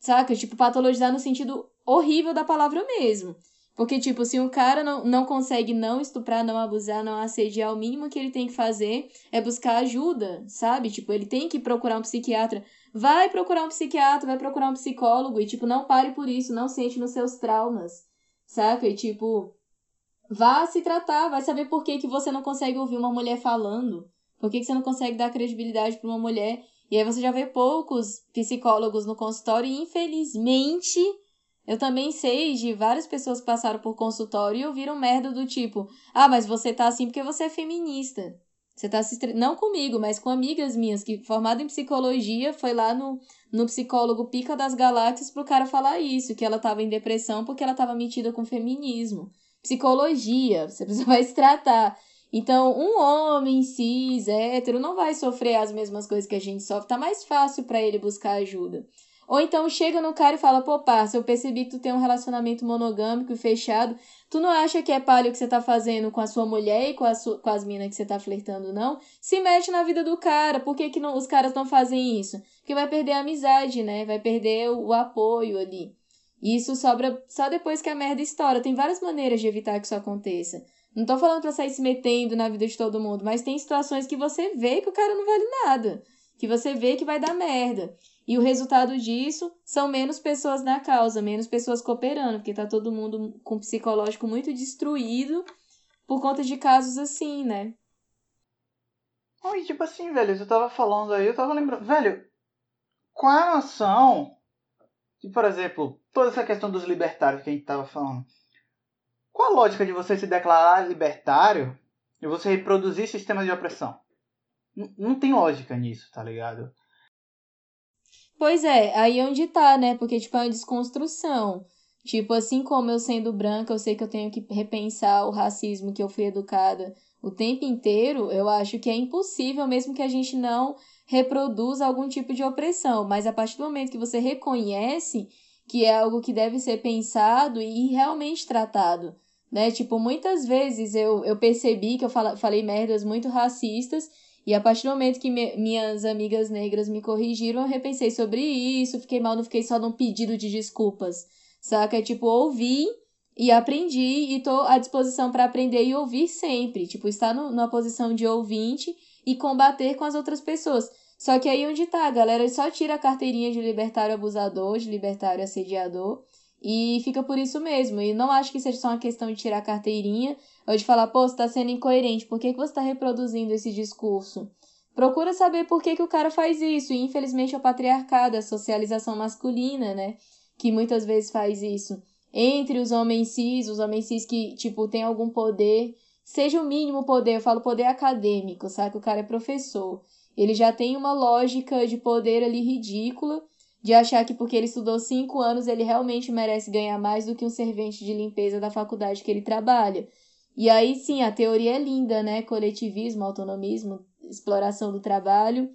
Saca? Tipo, patologizar no sentido horrível da palavra mesmo. Porque, tipo, se um cara não, não consegue não estuprar, não abusar, não assediar, o mínimo que ele tem que fazer é buscar ajuda, sabe? Tipo, ele tem que procurar um psiquiatra. Vai procurar um psiquiatra, vai procurar um psicólogo e, tipo, não pare por isso, não sente nos seus traumas, saca? E, tipo, vá se tratar, vai saber por que, que você não consegue ouvir uma mulher falando. Por que, que você não consegue dar credibilidade para uma mulher. E aí você já vê poucos psicólogos no consultório e, infelizmente eu também sei de várias pessoas que passaram por consultório e ouviram merda do tipo: ah, mas você tá assim porque você é feminista. Você tá se estre... Não comigo, mas com amigas minhas que, formada em psicologia, foi lá no, no psicólogo Pica das Galáxias pro cara falar isso, que ela tava em depressão porque ela tava metida com feminismo. Psicologia, você [laughs] vai se tratar. Então, um homem cis, hétero, não vai sofrer as mesmas coisas que a gente sofre. Tá mais fácil para ele buscar ajuda. Ou então chega no cara e fala, pô, parça, eu percebi que tu tem um relacionamento monogâmico e fechado. Tu não acha que é palha o que você tá fazendo com a sua mulher e com, sua, com as minas que você tá flertando, não? Se mete na vida do cara. Por que, que não, os caras não fazem isso? Porque vai perder a amizade, né? Vai perder o, o apoio ali. E isso sobra só depois que a merda estoura. Tem várias maneiras de evitar que isso aconteça. Não tô falando pra sair se metendo na vida de todo mundo, mas tem situações que você vê que o cara não vale nada. Que você vê que vai dar merda. E o resultado disso são menos pessoas na causa, menos pessoas cooperando, porque tá todo mundo com o psicológico muito destruído por conta de casos assim, né? E tipo assim, velho, eu tava falando aí, eu tava lembrando, velho, qual é a noção de, por exemplo, toda essa questão dos libertários que a gente tava falando? Qual a lógica de você se declarar libertário e você reproduzir sistemas de opressão? N não tem lógica nisso, tá ligado? Pois é, aí é onde tá, né? Porque, tipo, é uma desconstrução. Tipo, assim como eu sendo branca, eu sei que eu tenho que repensar o racismo que eu fui educada o tempo inteiro, eu acho que é impossível, mesmo que a gente não reproduza algum tipo de opressão. Mas a partir do momento que você reconhece que é algo que deve ser pensado e realmente tratado, né? Tipo, muitas vezes eu, eu percebi que eu fala, falei merdas muito racistas e a partir do momento que me, minhas amigas negras me corrigiram, eu repensei sobre isso, fiquei mal, não fiquei só num pedido de desculpas, saca? Tipo, ouvi e aprendi e tô à disposição para aprender e ouvir sempre. Tipo, estar no, numa posição de ouvinte e combater com as outras pessoas. Só que aí onde tá, galera só tira a carteirinha de libertário abusador, de libertário assediador E fica por isso mesmo. E não acho que seja só uma questão de tirar a carteirinha ou de falar, pô, você tá sendo incoerente, por que, que você tá reproduzindo esse discurso? Procura saber por que, que o cara faz isso. E infelizmente é o patriarcado, a socialização masculina, né? Que muitas vezes faz isso. Entre os homens cis, os homens cis que, tipo, tem algum poder, seja o mínimo poder, eu falo poder acadêmico, sabe? Que o cara é professor. Ele já tem uma lógica de poder ali ridícula de achar que porque ele estudou cinco anos ele realmente merece ganhar mais do que um servente de limpeza da faculdade que ele trabalha. E aí sim, a teoria é linda, né? Coletivismo, autonomismo, exploração do trabalho.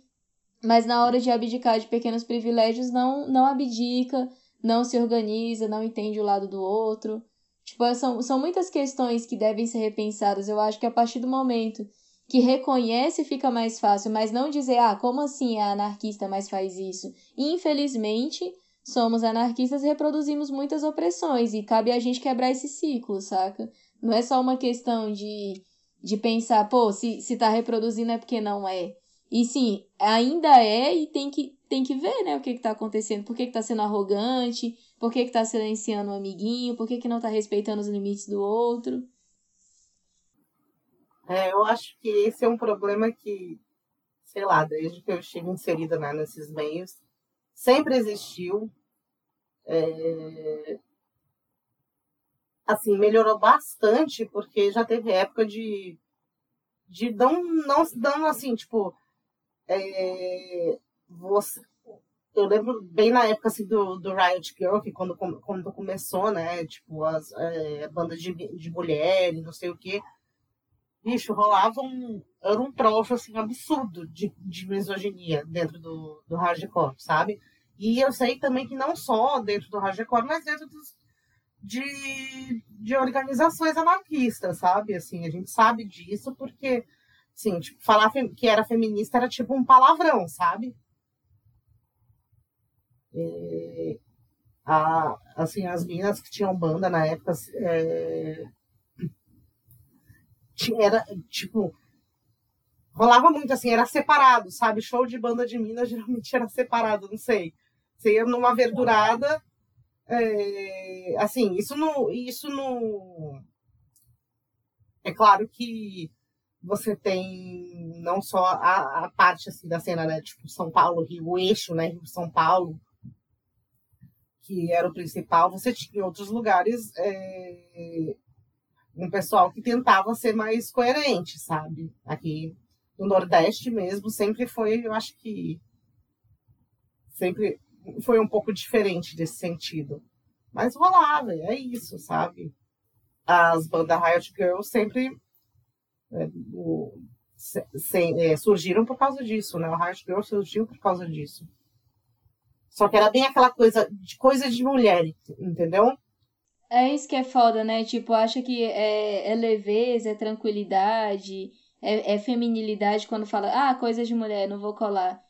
Mas na hora de abdicar de pequenos privilégios, não, não abdica, não se organiza, não entende o lado do outro. Tipo, são, são muitas questões que devem ser repensadas. Eu acho que a partir do momento que reconhece fica mais fácil, mas não dizer, ah, como assim é anarquista, mas faz isso? Infelizmente, somos anarquistas e reproduzimos muitas opressões, e cabe a gente quebrar esse ciclo, saca? Não é só uma questão de, de pensar, pô, se, se tá reproduzindo é porque não é. E sim, ainda é e tem que, tem que ver, né, o que que tá acontecendo, por que que tá sendo arrogante, por que que tá silenciando o um amiguinho, por que que não tá respeitando os limites do outro. É, eu acho que esse é um problema que, sei lá, desde que eu estive inserida né, nesses meios, sempre existiu. É... Assim, melhorou bastante, porque já teve época de, de não, não, não assim, tipo, é... você, eu lembro bem na época assim, do, do Riot Girl, que quando, quando começou, né? Tipo, as é, bandas de, de mulheres, não sei o quê bicho, rolava um. Era um troço assim, absurdo de, de misoginia dentro do, do hardcore, sabe? E eu sei também que não só dentro do hardcore, mas dentro dos, de, de organizações anarquistas, sabe? Assim, a gente sabe disso porque, assim, tipo, falar que era feminista era tipo um palavrão, sabe? E, a, assim, as minas que tinham banda na época é, era, tipo, rolava muito assim, era separado, sabe? Show de banda de Minas [laughs] geralmente era separado, não sei. Você ia numa verdurada, é, assim, isso no, isso no... É claro que você tem não só a, a parte assim da cena, né? Tipo, São Paulo, Rio, eixo, né? Rio, São Paulo, que era o principal. Você tinha outros lugares é, um pessoal que tentava ser mais coerente, sabe? Aqui no Nordeste mesmo sempre foi, eu acho que sempre foi um pouco diferente desse sentido. Mas rolava, é isso, sabe? As bandas Riot Girls sempre é, o, se, se, é, surgiram por causa disso, né? O Riot Girls surgiu por causa disso. Só que era bem aquela coisa de coisa de mulher, entendeu? É isso que é foda, né? Tipo, acha que é, é leveza, é tranquilidade, é, é feminilidade quando fala, ah, coisa de mulher, não vou colar.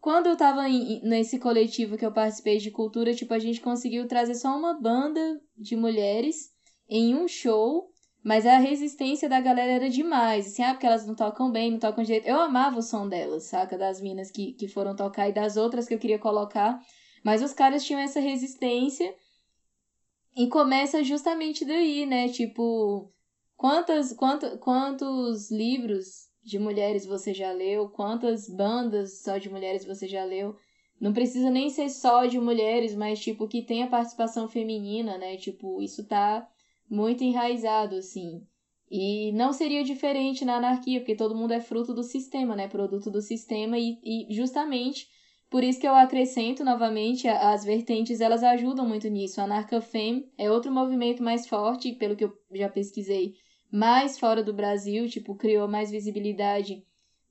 Quando eu tava em, nesse coletivo que eu participei de cultura, tipo, a gente conseguiu trazer só uma banda de mulheres em um show, mas a resistência da galera era demais. Assim, ah, porque elas não tocam bem, não tocam direito. Eu amava o som delas, saca? Das minas que, que foram tocar e das outras que eu queria colocar. Mas os caras tinham essa resistência e começa justamente daí, né? Tipo, quantas, quantos, quantos livros de mulheres você já leu? Quantas bandas só de mulheres você já leu? Não precisa nem ser só de mulheres, mas tipo que tenha participação feminina, né? Tipo, isso tá muito enraizado assim. E não seria diferente na anarquia, porque todo mundo é fruto do sistema, né? Produto do sistema e, e justamente por isso que eu acrescento novamente as vertentes, elas ajudam muito nisso. A Anarcafem é outro movimento mais forte, pelo que eu já pesquisei, mais fora do Brasil, tipo, criou mais visibilidade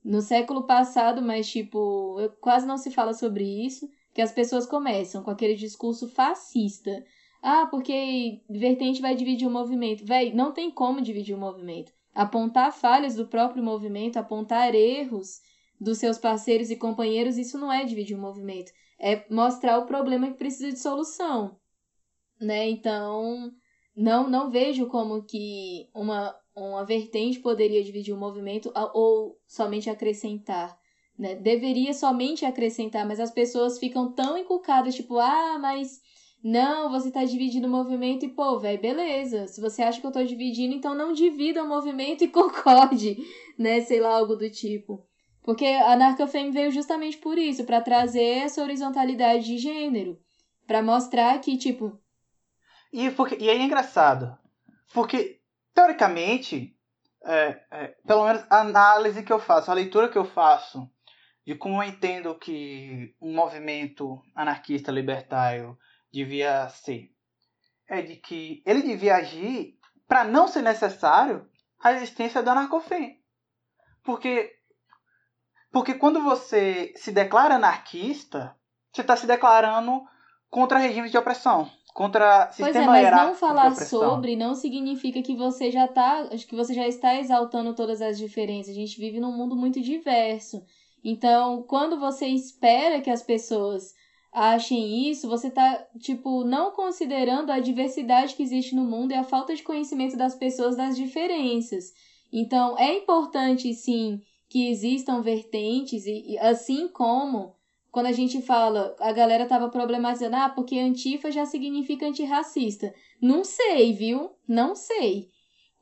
no século passado, mas tipo, quase não se fala sobre isso, que as pessoas começam com aquele discurso fascista. Ah, porque vertente vai dividir o movimento. Véi, não tem como dividir o movimento. Apontar falhas do próprio movimento, apontar erros dos seus parceiros e companheiros, isso não é dividir o movimento, é mostrar o problema que precisa de solução, né? Então, não não vejo como que uma uma vertente poderia dividir o movimento ou somente acrescentar, né? Deveria somente acrescentar, mas as pessoas ficam tão encucadas, tipo, ah, mas Não, você tá dividindo o movimento e, pô, velho, beleza. Se você acha que eu tô dividindo, então não divida o movimento e [laughs] concorde, né? Sei lá, algo do tipo. Porque a Narcofem veio justamente por isso, para trazer essa horizontalidade de gênero. para mostrar que, tipo. E, porque, e aí é engraçado. Porque, teoricamente, é, é, pelo menos a análise que eu faço, a leitura que eu faço de como eu entendo que um movimento anarquista libertário devia ser, é de que ele devia agir para não ser necessário a existência do anarcofem. Porque porque quando você se declara anarquista, você está se declarando contra regimes de opressão, contra sistema Pois é, mas não falar sobre não significa que você já tá, que você já está exaltando todas as diferenças. A gente vive num mundo muito diverso. Então, quando você espera que as pessoas achem isso, você tá, tipo, não considerando a diversidade que existe no mundo e a falta de conhecimento das pessoas das diferenças. Então, é importante sim que existam vertentes, e, e assim como quando a gente fala, a galera tava problematizando, ah, porque antifa já significa antirracista. Não sei, viu? Não sei.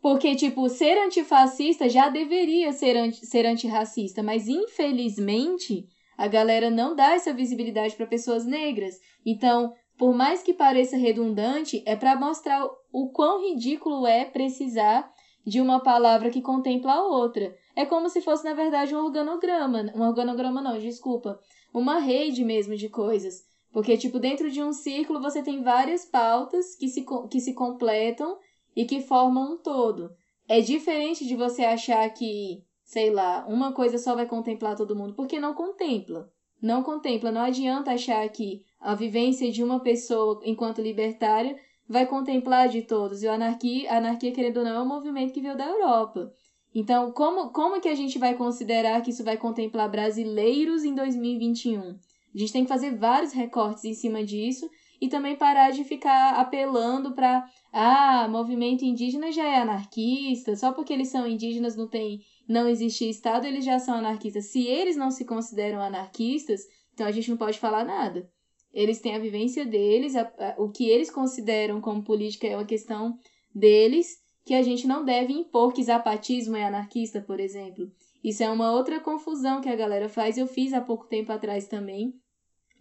Porque, tipo, ser antifascista já deveria ser, anti, ser antirracista, mas infelizmente a galera não dá essa visibilidade para pessoas negras. Então, por mais que pareça redundante, é para mostrar o quão ridículo é precisar de uma palavra que contempla a outra. É como se fosse, na verdade, um organograma. Um organograma não, desculpa. Uma rede mesmo de coisas. Porque, tipo, dentro de um círculo você tem várias pautas que se, que se completam e que formam um todo. É diferente de você achar que, sei lá, uma coisa só vai contemplar todo mundo, porque não contempla. Não contempla. Não adianta achar que a vivência de uma pessoa enquanto libertária vai contemplar de todos. E a anarquia, a anarquia, querendo ou não, é um movimento que veio da Europa. Então, como, como que a gente vai considerar que isso vai contemplar brasileiros em 2021? A gente tem que fazer vários recortes em cima disso e também parar de ficar apelando para ah, movimento indígena já é anarquista, só porque eles são indígenas não tem não existe estado, eles já são anarquistas. Se eles não se consideram anarquistas, então a gente não pode falar nada. Eles têm a vivência deles, a, a, o que eles consideram como política é uma questão deles, que a gente não deve impor que zapatismo é anarquista, por exemplo. Isso é uma outra confusão que a galera faz. Eu fiz há pouco tempo atrás também,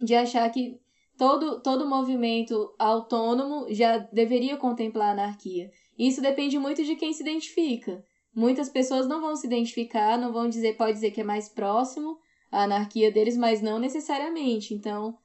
de achar que todo, todo movimento autônomo já deveria contemplar anarquia. Isso depende muito de quem se identifica. Muitas pessoas não vão se identificar, não vão dizer, pode dizer que é mais próximo à anarquia deles, mas não necessariamente. Então,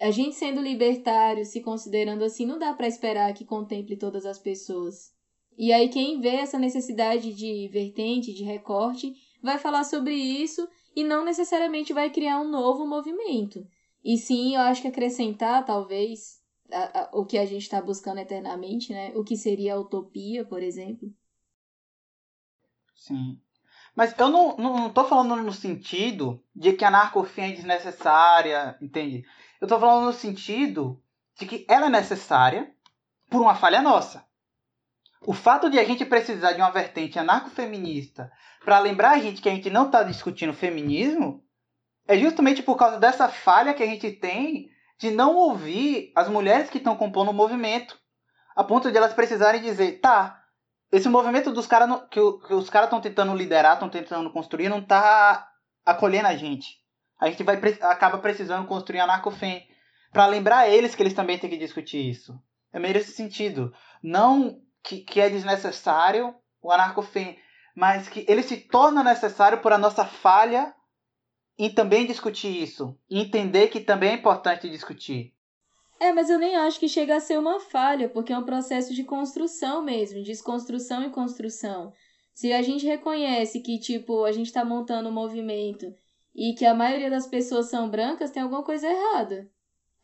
a gente sendo libertário, se considerando assim, não dá para esperar que contemple todas as pessoas. E aí quem vê essa necessidade de vertente, de recorte, vai falar sobre isso e não necessariamente vai criar um novo movimento. E sim, eu acho que acrescentar, talvez, a, a, o que a gente está buscando eternamente, né? O que seria a utopia, por exemplo. Sim. Mas eu não, não, não falando no sentido de que a narcofia é desnecessária, entende? Eu tô falando no sentido de que ela é necessária por uma falha nossa. O fato de a gente precisar de uma vertente anarcofeminista para lembrar a gente que a gente não está discutindo feminismo é justamente por causa dessa falha que a gente tem de não ouvir as mulheres que estão compondo o movimento, a ponto de elas precisarem dizer, tá, esse movimento dos caras que, que, os caras estão tentando liderar, estão tentando construir, não tá acolhendo a gente. A gente vai acaba precisando construir anarcofem para lembrar eles que eles também têm que discutir isso. É meio esse sentido. Não que, que é desnecessário o anarcofem, mas que ele se torna necessário por a nossa falha em também discutir isso. E entender que também é importante discutir. É, mas eu nem acho que chega a ser uma falha, porque é um processo de construção mesmo, desconstrução e construção. Se a gente reconhece que, tipo, a gente está montando um movimento e que a maioria das pessoas são brancas, tem alguma coisa errada.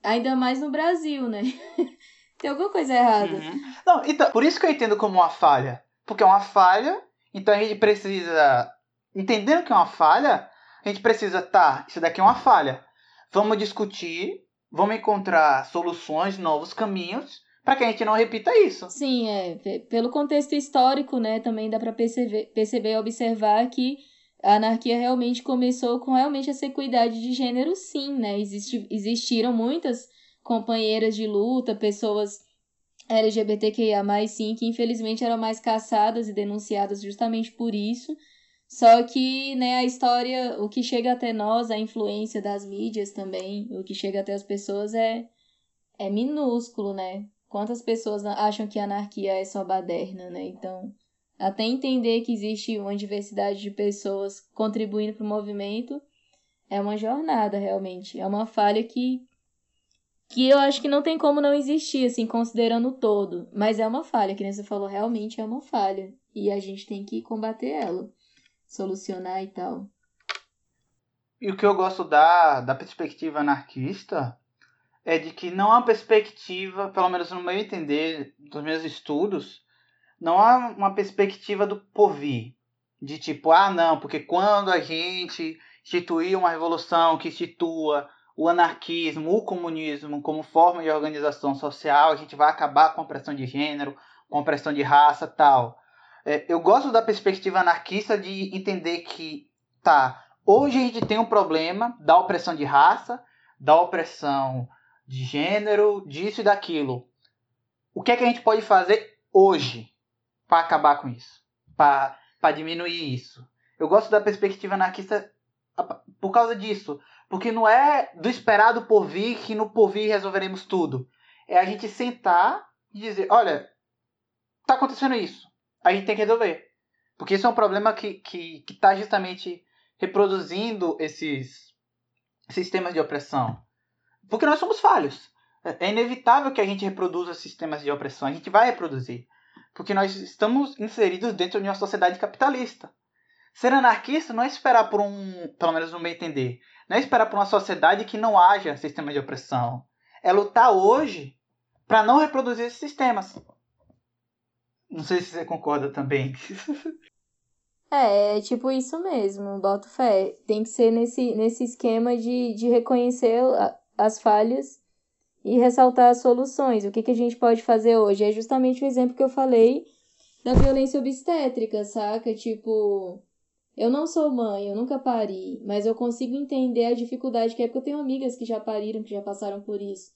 Ainda mais no Brasil, né? [laughs] tem alguma coisa errada. Uhum. Não, então, por isso que eu entendo como uma falha. Porque é uma falha, então a gente precisa. Entendendo que é uma falha, a gente precisa, tá, isso daqui é uma falha. Vamos discutir, vamos encontrar soluções, novos caminhos, para que a gente não repita isso. Sim, é. Pelo contexto histórico, né, também dá para perceber, perceber e observar que a anarquia realmente começou com realmente essa equidade de gênero, sim, né? Existi, existiram muitas companheiras de luta, pessoas LGBTQIA+, sim, que infelizmente eram mais caçadas e denunciadas justamente por isso. Só que, né, a história, o que chega até nós, a influência das mídias também, o que chega até as pessoas é, é minúsculo, né? Quantas pessoas acham que a anarquia é só baderna, né? Então, até entender que existe uma diversidade de pessoas contribuindo para o movimento é uma jornada, realmente. É uma falha que que eu acho que não tem como não existir, assim, considerando o todo. Mas é uma falha, que nem você falou, realmente é uma falha. E a gente tem que combater ela, solucionar e tal. E o que eu gosto da, da perspectiva anarquista é de que não há perspectiva, pelo menos no meu entender, dos meus estudos, não há uma perspectiva do porvir. De tipo, ah, não, porque quando a gente instituir uma revolução que institua o anarquismo, o comunismo como forma de organização social, a gente vai acabar com a opressão de gênero, com a opressão de raça tal. É, eu gosto da perspectiva anarquista de entender que, tá, hoje a gente tem um problema da opressão de raça, da opressão de gênero, disso e daquilo. O que é que a gente pode fazer hoje para acabar com isso? Para diminuir isso? Eu gosto da perspectiva anarquista por causa disso. Porque não é do esperado por vir que no por vir resolveremos tudo. É a gente sentar e dizer: olha, tá acontecendo isso. A gente tem que resolver. Porque isso é um problema que que, que tá justamente reproduzindo esses sistemas de opressão. Porque nós somos falhos. É, é inevitável que a gente reproduza sistemas de opressão. A gente vai reproduzir. Porque nós estamos inseridos dentro de uma sociedade capitalista. Ser anarquista não é esperar por um, pelo menos no meu entender, não é esperar por uma sociedade que não haja sistema de opressão. É lutar hoje para não reproduzir esses sistemas. Não sei se você concorda também. [laughs] É, é tipo isso mesmo, boto fé. Tem que ser nesse, nesse esquema de, de reconhecer as falhas e ressaltar as soluções. O que, que a gente pode fazer hoje? É justamente o exemplo que eu falei da violência obstétrica, saca? Tipo, eu não sou mãe, eu nunca pari, mas eu consigo entender a dificuldade que é porque eu tenho amigas que já pariram, que já passaram por isso.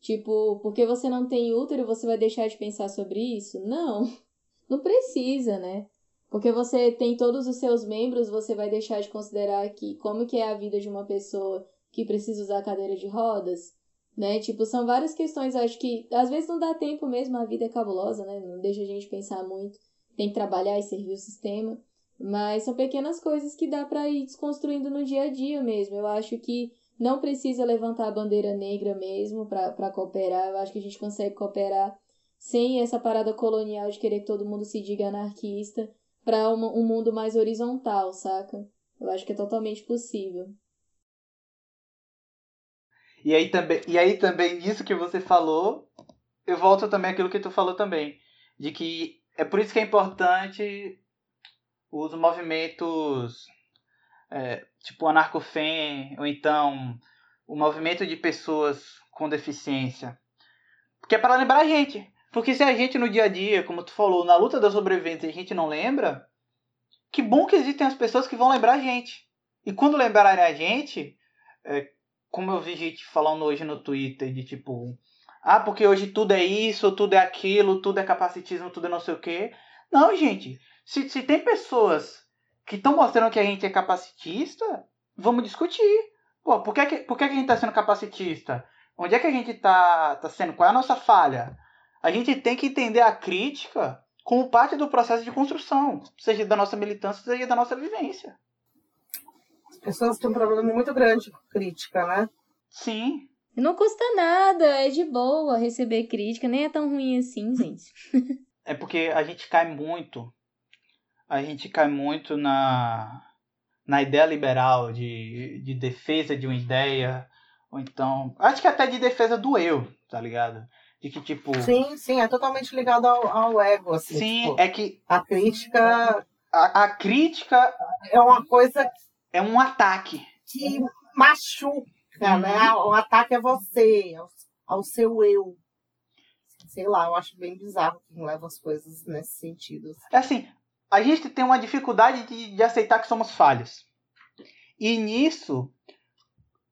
Tipo, porque você não tem útero, você vai deixar de pensar sobre isso? Não. [laughs] Não precisa, né? Porque você tem todos os seus membros, você vai deixar de considerar que como que é a vida de uma pessoa que precisa usar cadeira de rodas, né? Tipo, são várias questões, acho que às vezes não dá tempo mesmo, a vida é cabulosa, né? Não deixa a gente pensar muito. Tem que trabalhar e servir o sistema. Mas são pequenas coisas que dá para ir desconstruindo no dia a dia mesmo. Eu acho que não precisa levantar a bandeira negra mesmo para cooperar. Eu acho que a gente consegue cooperar sem essa parada colonial de querer que todo mundo se diga anarquista para um, mundo mais horizontal, saca? Eu acho que é totalmente possível. E aí também, e aí também isso que você falou, eu volto também àquilo que tu falou também, de que é por isso que é importante os movimentos é, tipo anarcofem, ou então o movimento de pessoas com deficiência. Porque é para lembrar a gente. Porque se a gente no dia a dia, como tu falou, na luta da sobrevivência, a gente não lembra, que bom que existem as pessoas que vão lembrar a gente. E quando lembrarem a gente, é, como eu vi gente falando hoje no Twitter, de tipo, ah, porque hoje tudo é isso, tudo é aquilo, tudo é capacitismo, tudo é não sei o quê. Não, gente. Se, se tem pessoas que estão mostrando que a gente é capacitista, vamos discutir. Pô, por que, que, por que, que a gente está sendo capacitista? Onde é que a gente está tá sendo? Qual é a nossa falha? A gente tem que entender a crítica como parte do processo de construção, seja da nossa militância, seja da nossa vivência. As pessoas têm um problema muito grande com crítica, né? Sim. Não custa nada, é de boa receber crítica, nem é tão ruim assim, gente. é porque a gente cai muito a gente cai muito na, na ideia liberal de, de defesa de uma ideia, ou então. Acho que até de defesa do eu, tá ligado? De que, tipo. Sim, sim, é totalmente ligado ao, ao ego, assim. Sim, tipo, é que. A crítica. A, a crítica. É uma coisa. É um ataque. Que machuca, uhum. né? O ataque é você, ao, ao seu eu sei lá, eu acho bem bizarro quem leva as coisas nesse sentido. É assim, a gente tem uma dificuldade de, de aceitar que somos falhos. E nisso,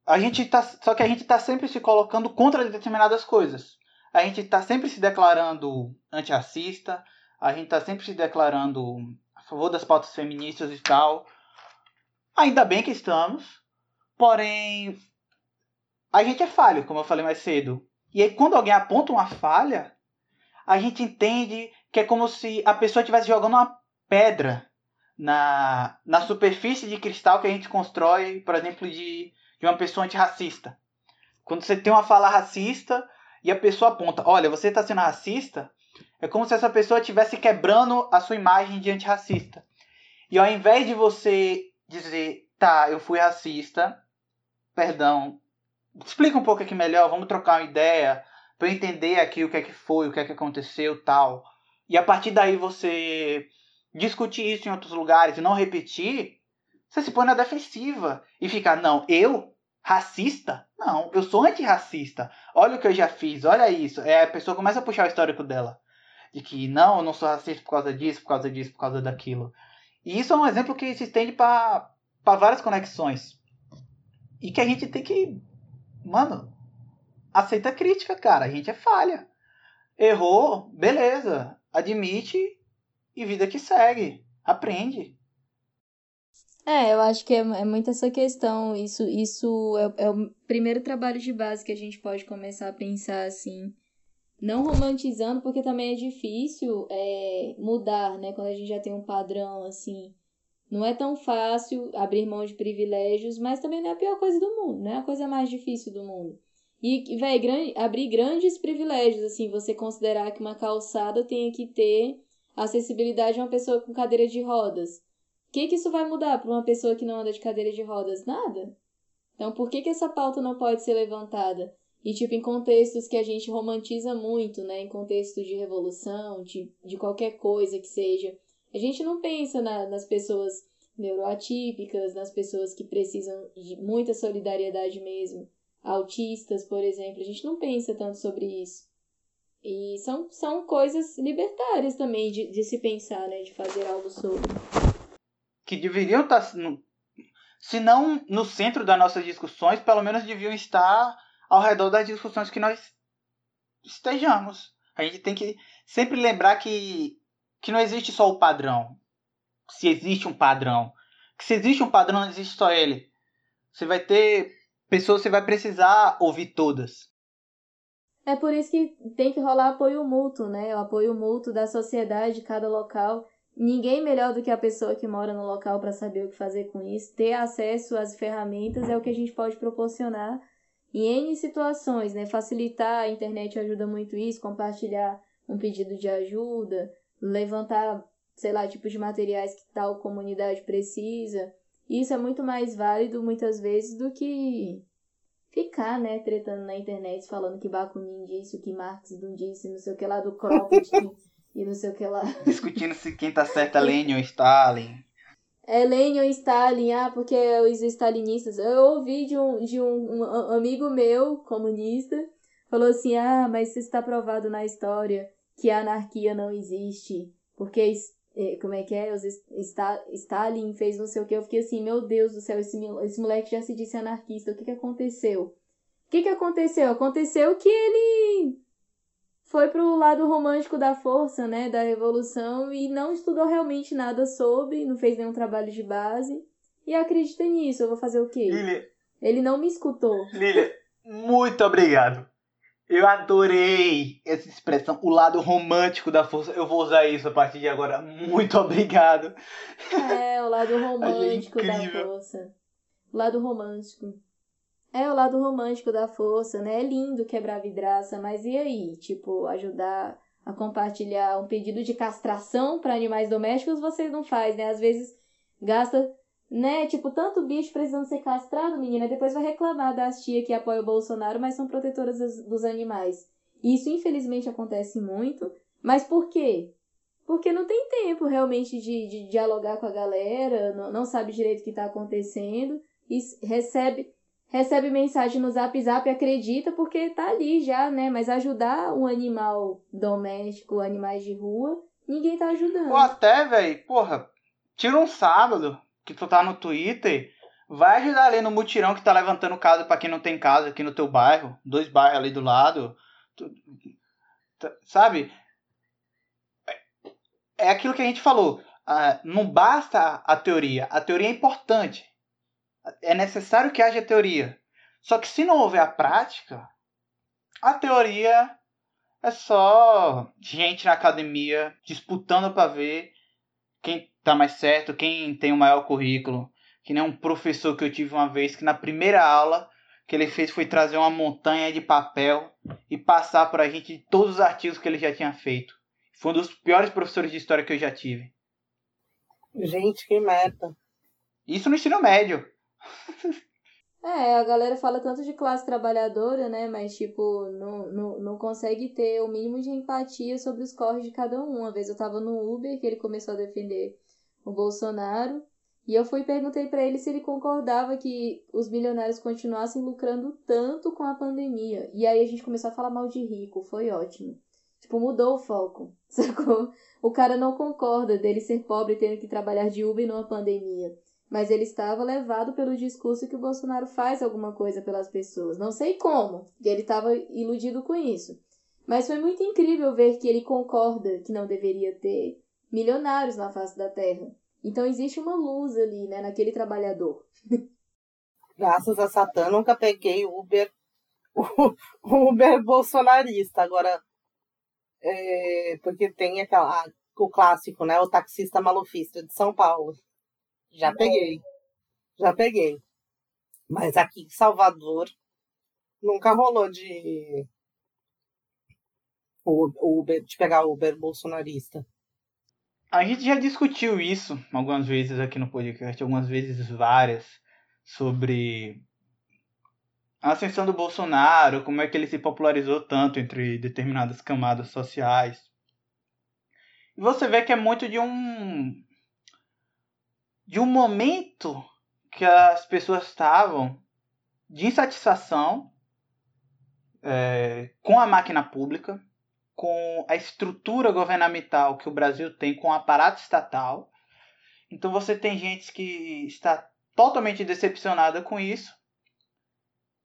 a gente tá, só que a gente está sempre se colocando contra determinadas coisas. A gente está sempre se declarando antirracista, a gente está sempre se declarando a favor das pautas feministas e tal. Ainda bem que estamos, porém a gente é falho, como eu falei mais cedo. E aí quando alguém aponta uma falha, a gente entende que é como se a pessoa estivesse jogando uma pedra na, na superfície de cristal que a gente constrói, por exemplo, de de uma pessoa antirracista. Quando você tem uma fala racista e a pessoa aponta, olha, você está sendo racista, é como se essa pessoa estivesse quebrando a sua imagem de antirracista. E ao invés de você dizer, tá, eu fui racista, perdão, explica um pouco aqui melhor, vamos trocar uma ideia, para eu entender aqui o que é que foi, o que é que aconteceu tal. E a partir daí você discutir isso em outros lugares e não repetir, você se põe na defensiva e fica, não, eu racista? Não, eu sou antirracista. Olha o que eu já fiz, olha isso. É a pessoa começa a puxar o histórico dela. De que não, eu não sou racista por causa disso, por causa disso, por causa daquilo. E isso é um exemplo que se estende para várias conexões. E que a gente tem que. Mano, aceita crítica, cara. A gente é falha. Errou, beleza. Admite e vida que segue. Aprende. É, eu acho que é, é muito essa questão. Isso, isso é, é, o primeiro trabalho de base que a gente pode começar a pensar assim. Não romantizando, porque também é difícil é, mudar, né? Quando a gente já tem um padrão assim. Não é tão fácil abrir mão de privilégios, mas também não é a pior coisa do mundo, não é a coisa mais difícil do mundo. E, velho, abrir grandes privilégios, assim, você considerar que uma calçada tenha que ter acessibilidade a uma pessoa com cadeira de rodas que, que isso vai mudar para uma pessoa que não anda de cadeira de rodas? Nada. Então, por que, que essa pauta não pode ser levantada? E, tipo, em contextos que a gente romantiza muito, né? Em contextos de revolução, de, de qualquer coisa que seja. A gente não pensa na, nas pessoas neuroatípicas, nas pessoas que precisam de muita solidariedade mesmo. Autistas, por exemplo. A gente não pensa tanto sobre isso. E são, são coisas libertárias também de, de se pensar, né? De fazer algo sobre que deveriam estar, tá se não no centro das nossas discussões, pelo menos deviam estar ao redor das discussões que nós estejamos. A gente tem que sempre lembrar que, que não existe só o padrão. Se existe um padrão. Que se existe um padrão, não existe só ele. Você vai ter pessoas, você vai precisar ouvir todas. É por isso que tem que rolar apoio mútuo, né? O apoio mútuo da sociedade, de cada local. Ninguém melhor do que a pessoa que mora no local para saber o que fazer com isso. Ter acesso às ferramentas é o que a gente pode proporcionar em N situações, né? Facilitar, a internet ajuda muito isso, compartilhar um pedido de ajuda, levantar, sei lá, tipos de materiais que tal comunidade precisa. Isso é muito mais válido muitas vezes do que ficar, né, tretando na internet falando que Bakunin disse, o que Marx não disse, não sei o que lá do Kropotkin e não sei o que lá. [laughs] Discutindo se quem tá certo é Lenin ou Stalin. É Lenin ou Stalin, ah, porque os stalinistas. Eu ouvi de um, de um, um amigo meu, comunista, falou assim, ah, mas está provado na história que a anarquia não existe, porque como é que é? Os, Stalin fez não sei o que. Eu fiquei assim, meu Deus do céu, esse, esse moleque já se disse anarquista. O que, que aconteceu? O que, que aconteceu? Aconteceu que ele foi pro lado romântico da força, né, da revolução e não estudou realmente nada sobre, não fez nenhum trabalho de base e acredita nisso. Eu vou fazer o quê? Lilia, Ele não me escutou. Lilia, muito obrigado. Eu adorei essa expressão, o lado romântico da força. Eu vou usar isso a partir de agora. Muito obrigado. É, o lado [laughs] romântico da força. O lado romântico. É o lado romântico da força, né? É lindo quebrar vidraça, mas e aí? Tipo, ajudar a compartilhar um pedido de castração para animais domésticos, vocês não faz, né? Às vezes gasta, né? Tipo, tanto bicho precisando ser castrado, menina, depois vai reclamar das tia que apoia o Bolsonaro, mas são protetoras dos animais. Isso infelizmente acontece muito, mas por quê? Porque não tem tempo realmente de, de dialogar com a galera, não, não sabe direito o que está acontecendo e recebe recebe mensagem no Zap Zap, acredita porque tá ali já, né? Mas ajudar um animal doméstico, animais de rua, ninguém tá ajudando. Ou até, velho, porra, tira um sábado que tu tá no Twitter, Vai ajudar ali no mutirão que tá levantando casa para quem não tem casa aqui no teu bairro, dois bairros ali do lado. Tu, tá, sabe? É aquilo que a gente falou. Uh, não basta a teoria. A teoria é importante. É necessário que haja teoria. Só que se não houver a prática, a teoria é só gente na academia disputando para ver quem tá mais certo, quem tem o maior currículo. Que nem um professor que eu tive uma vez que na primeira aula que ele fez foi trazer uma montanha de papel e passar para a gente todos os artigos que ele já tinha feito. Foi um dos piores professores de história que eu já tive. Gente, que merda. Isso no ensino médio. [laughs] É, a galera fala tanto de classe trabalhadora, né? Mas, tipo, não, não, não consegue ter o mínimo de empatia sobre os corres de cada um. Uma vez eu tava no Uber, que ele começou a defender o Bolsonaro. E eu fui perguntei para ele se ele concordava que os milionários continuassem lucrando tanto com a pandemia. E aí a gente começou a falar mal de rico, foi ótimo. Tipo, mudou o foco, [laughs] sacou? O cara não concorda dele ser pobre tendo que trabalhar de Uber numa pandemia mas ele estava levado pelo discurso que o Bolsonaro faz alguma coisa pelas pessoas. Não sei como, e ele estava iludido com isso. Mas foi muito incrível ver que ele concorda que não deveria ter milionários na face da Terra. Então existe uma luz ali, né, naquele trabalhador. [laughs] Graças a Satã, nunca peguei Uber, [laughs] Uber bolsonarista. Agora, é, porque tem aquela, o clássico, né, o taxista malufista de São Paulo. Já peguei. Já peguei. Mas aqui em Salvador nunca rolou de Uber, de pegar Uber bolsonarista. A gente já discutiu isso algumas vezes aqui no podcast, algumas vezes várias, sobre a ascensão do Bolsonaro, como é que ele se popularizou tanto entre determinadas camadas sociais. E você vê que é muito de um de um momento que as pessoas estavam de insatisfação é, com a máquina pública, com a estrutura governamental que o Brasil tem, com o aparato estatal. Então você tem gente que está totalmente decepcionada com isso.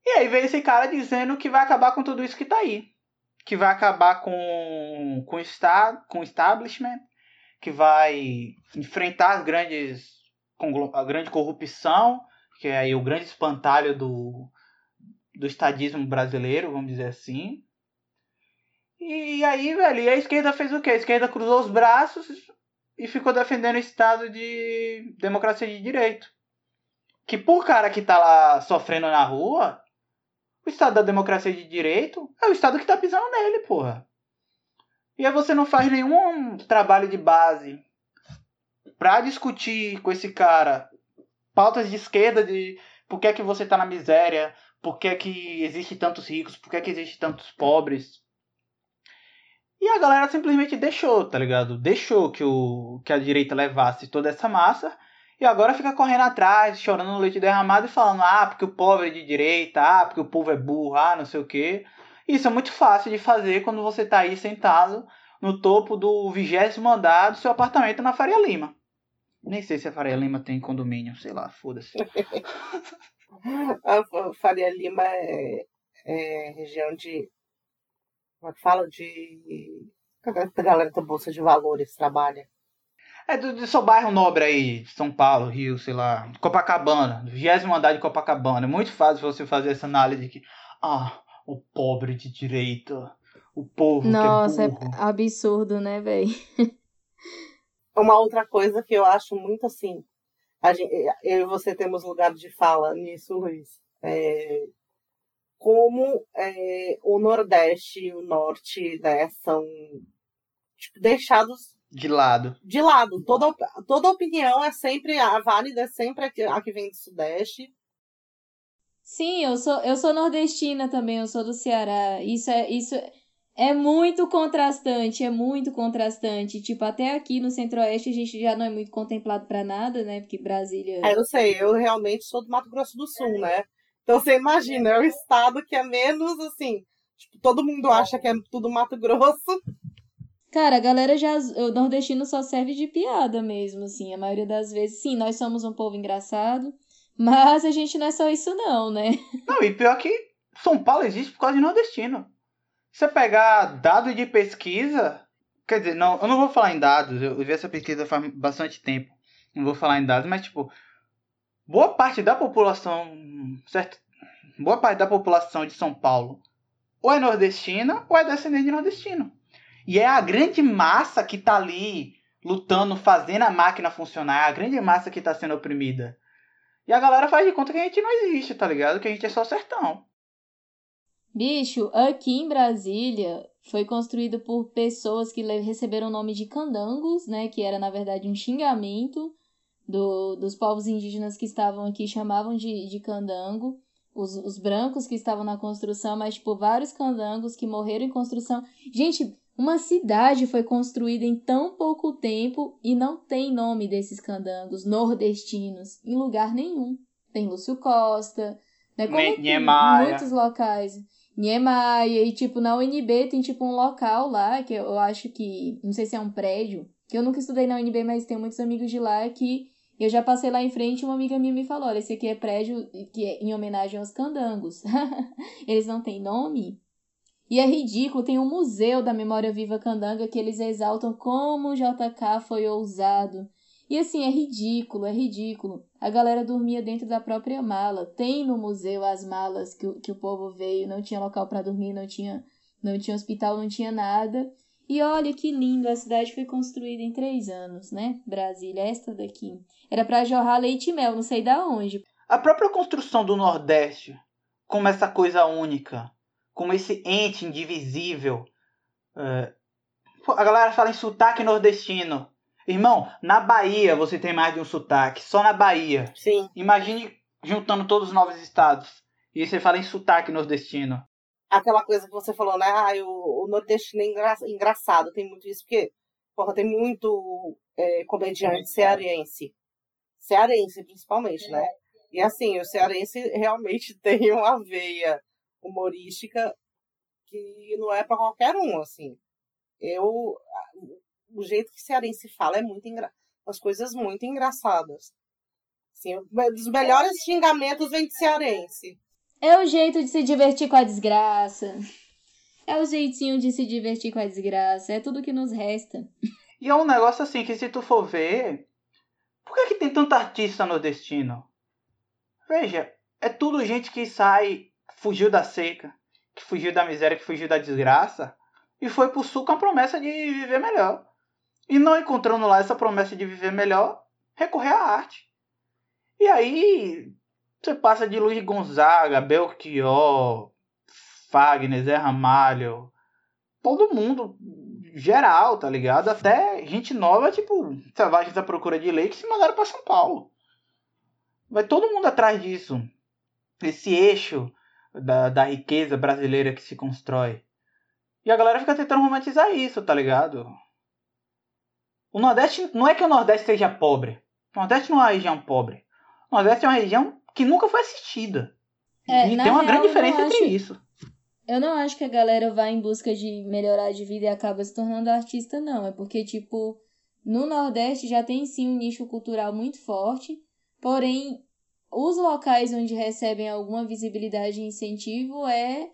E aí vem esse cara dizendo que vai acabar com tudo isso que está aí. Que vai acabar com, com, esta, com o establishment, que vai enfrentar as grandes a grande corrupção, que é aí o grande espantalho do, do estadismo brasileiro, vamos dizer assim. E aí, velho, a esquerda fez o quê? A esquerda cruzou os braços e ficou defendendo o Estado de democracia de direito. Que por cara que tá lá sofrendo na rua, o Estado da democracia de direito é o Estado que tá pisando nele, porra. E aí você não faz nenhum trabalho de base para discutir com esse cara pautas de esquerda de por que é que você tá na miséria, por que é que existe tantos ricos, por que é que existe tantos pobres. E a galera simplesmente deixou, tá ligado? Deixou que, o, que a direita levasse toda essa massa e agora fica correndo atrás, chorando no leite derramado e falando: ah, porque o povo é de direita, ah, porque o povo é burro, ah, não sei o quê. Isso é muito fácil de fazer quando você tá aí sentado no topo do vigésimo andar do seu apartamento na Faria Lima. Nem sei se a Faria Lima tem condomínio, sei lá, foda-se. [laughs] a Faria Lima é, é região de. Como é que fala? De. A galera da Bolsa de Valores trabalha. É do, do seu bairro nobre aí, São Paulo, Rio, sei lá, Copacabana, vigésimo andar de Copacabana. É muito fácil você fazer essa análise de que, ah, o pobre de direita, o povo Nossa, que é, burro. é absurdo, né, velho? [laughs] Uma outra coisa que eu acho muito assim, gente, eu e você temos lugar de fala nisso, Luiz. É, como é, o Nordeste e o Norte né, são tipo, deixados de lado. De lado. Toda, toda opinião é sempre a válida, é sempre a que, a que vem do Sudeste. Sim, eu sou, eu sou nordestina também, eu sou do Ceará. Isso é, isso é muito contrastante, é muito contrastante. Tipo, até aqui no Centro-Oeste a gente já não é muito contemplado para nada, né? Porque Brasília. É, eu sei, eu realmente sou do Mato Grosso do Sul, né? Então você imagina, é o estado que é menos assim. Tipo, todo mundo acha que é tudo Mato Grosso. Cara, a galera já. O nordestino só serve de piada mesmo, assim. A maioria das vezes. Sim, nós somos um povo engraçado. Mas a gente não é só isso não, né? Não, e pior que São Paulo existe por causa de nordestino. Se você pegar dados de pesquisa, quer dizer, não, eu não vou falar em dados, eu vi essa pesquisa faz bastante tempo. Não vou falar em dados, mas tipo, boa parte da população, certo? Boa parte da população de São Paulo ou é nordestina ou é descendente de nordestino. E é a grande massa que tá ali lutando, fazendo a máquina funcionar, a grande massa que tá sendo oprimida. E a galera faz de conta que a gente não existe, tá ligado? Que a gente é só sertão. Bicho, aqui em Brasília foi construído por pessoas que receberam o nome de candangos, né? Que era, na verdade, um xingamento do, dos povos indígenas que estavam aqui, chamavam de, de candango. Os, os brancos que estavam na construção, mas, tipo, vários candangos que morreram em construção. Gente, uma cidade foi construída em tão pouco tempo e não tem nome desses candangos nordestinos em lugar nenhum. Tem Lúcio Costa, né? Como em muitos locais. Niemeyer, e tipo, na UNB tem tipo um local lá, que eu acho que, não sei se é um prédio, que eu nunca estudei na UNB, mas tenho muitos amigos de lá que eu já passei lá em frente e uma amiga minha me falou, olha, esse aqui é prédio que é em homenagem aos candangos. [laughs] Eles não têm nome? E é ridículo, tem um museu da memória viva candanga que eles exaltam como o JK foi ousado. E assim, é ridículo, é ridículo. A galera dormia dentro da própria mala. Tem no museu as malas que, que o povo veio, não tinha local para dormir, não tinha, não tinha hospital, não tinha nada. E olha que lindo, a cidade foi construída em três anos, né? Brasília, esta daqui. Era para jorrar leite e mel, não sei da onde. A própria construção do Nordeste, como essa coisa única, como esse ente indivisível. É... A galera fala em sotaque nordestino. Irmão, na Bahia você tem mais de um sotaque. Só na Bahia. Sim. Imagine juntando todos os novos estados. E você fala em sotaque nordestino. Aquela coisa que você falou, né? Ah, o, o nordestino é engra... engraçado. Tem muito isso, porque, porra, tem muito é, comediante cearense. Cearense, principalmente, né? E assim, o cearense realmente [laughs] tem uma veia humorística que não é para qualquer um, assim. Eu o jeito que cearense fala é muito engra... as coisas muito engraçadas. Assim, dos melhores xingamentos vem de cearense. É o jeito de se divertir com a desgraça. É o jeitinho de se divertir com a desgraça. É tudo que nos resta. E é um negócio assim que se tu for ver, por que, que tem tanta artista nordestino? Veja, é tudo gente que sai fugiu da seca, que fugiu da miséria, que fugiu da desgraça e foi pro sul com a promessa de viver melhor. E não encontrando lá essa promessa de viver melhor, recorrer à arte. E aí você passa de Luiz Gonzaga, Belchior, Fagner, Zé Ramalho, todo mundo geral, tá ligado? Até gente nova, tipo, Selvagens à Procura de Lei, que se mandaram para São Paulo. Vai todo mundo atrás disso. Esse eixo da, da riqueza brasileira que se constrói. E a galera fica tentando romantizar isso, tá ligado? O Nordeste não é que o Nordeste seja pobre. O Nordeste não é uma região pobre. O Nordeste é uma região que nunca foi assistida. É, e tem uma real, grande diferença entre isso. Eu não acho que a galera vai em busca de melhorar de vida e acaba se tornando artista, não. É porque, tipo, no Nordeste já tem sim um nicho cultural muito forte, porém os locais onde recebem alguma visibilidade e incentivo é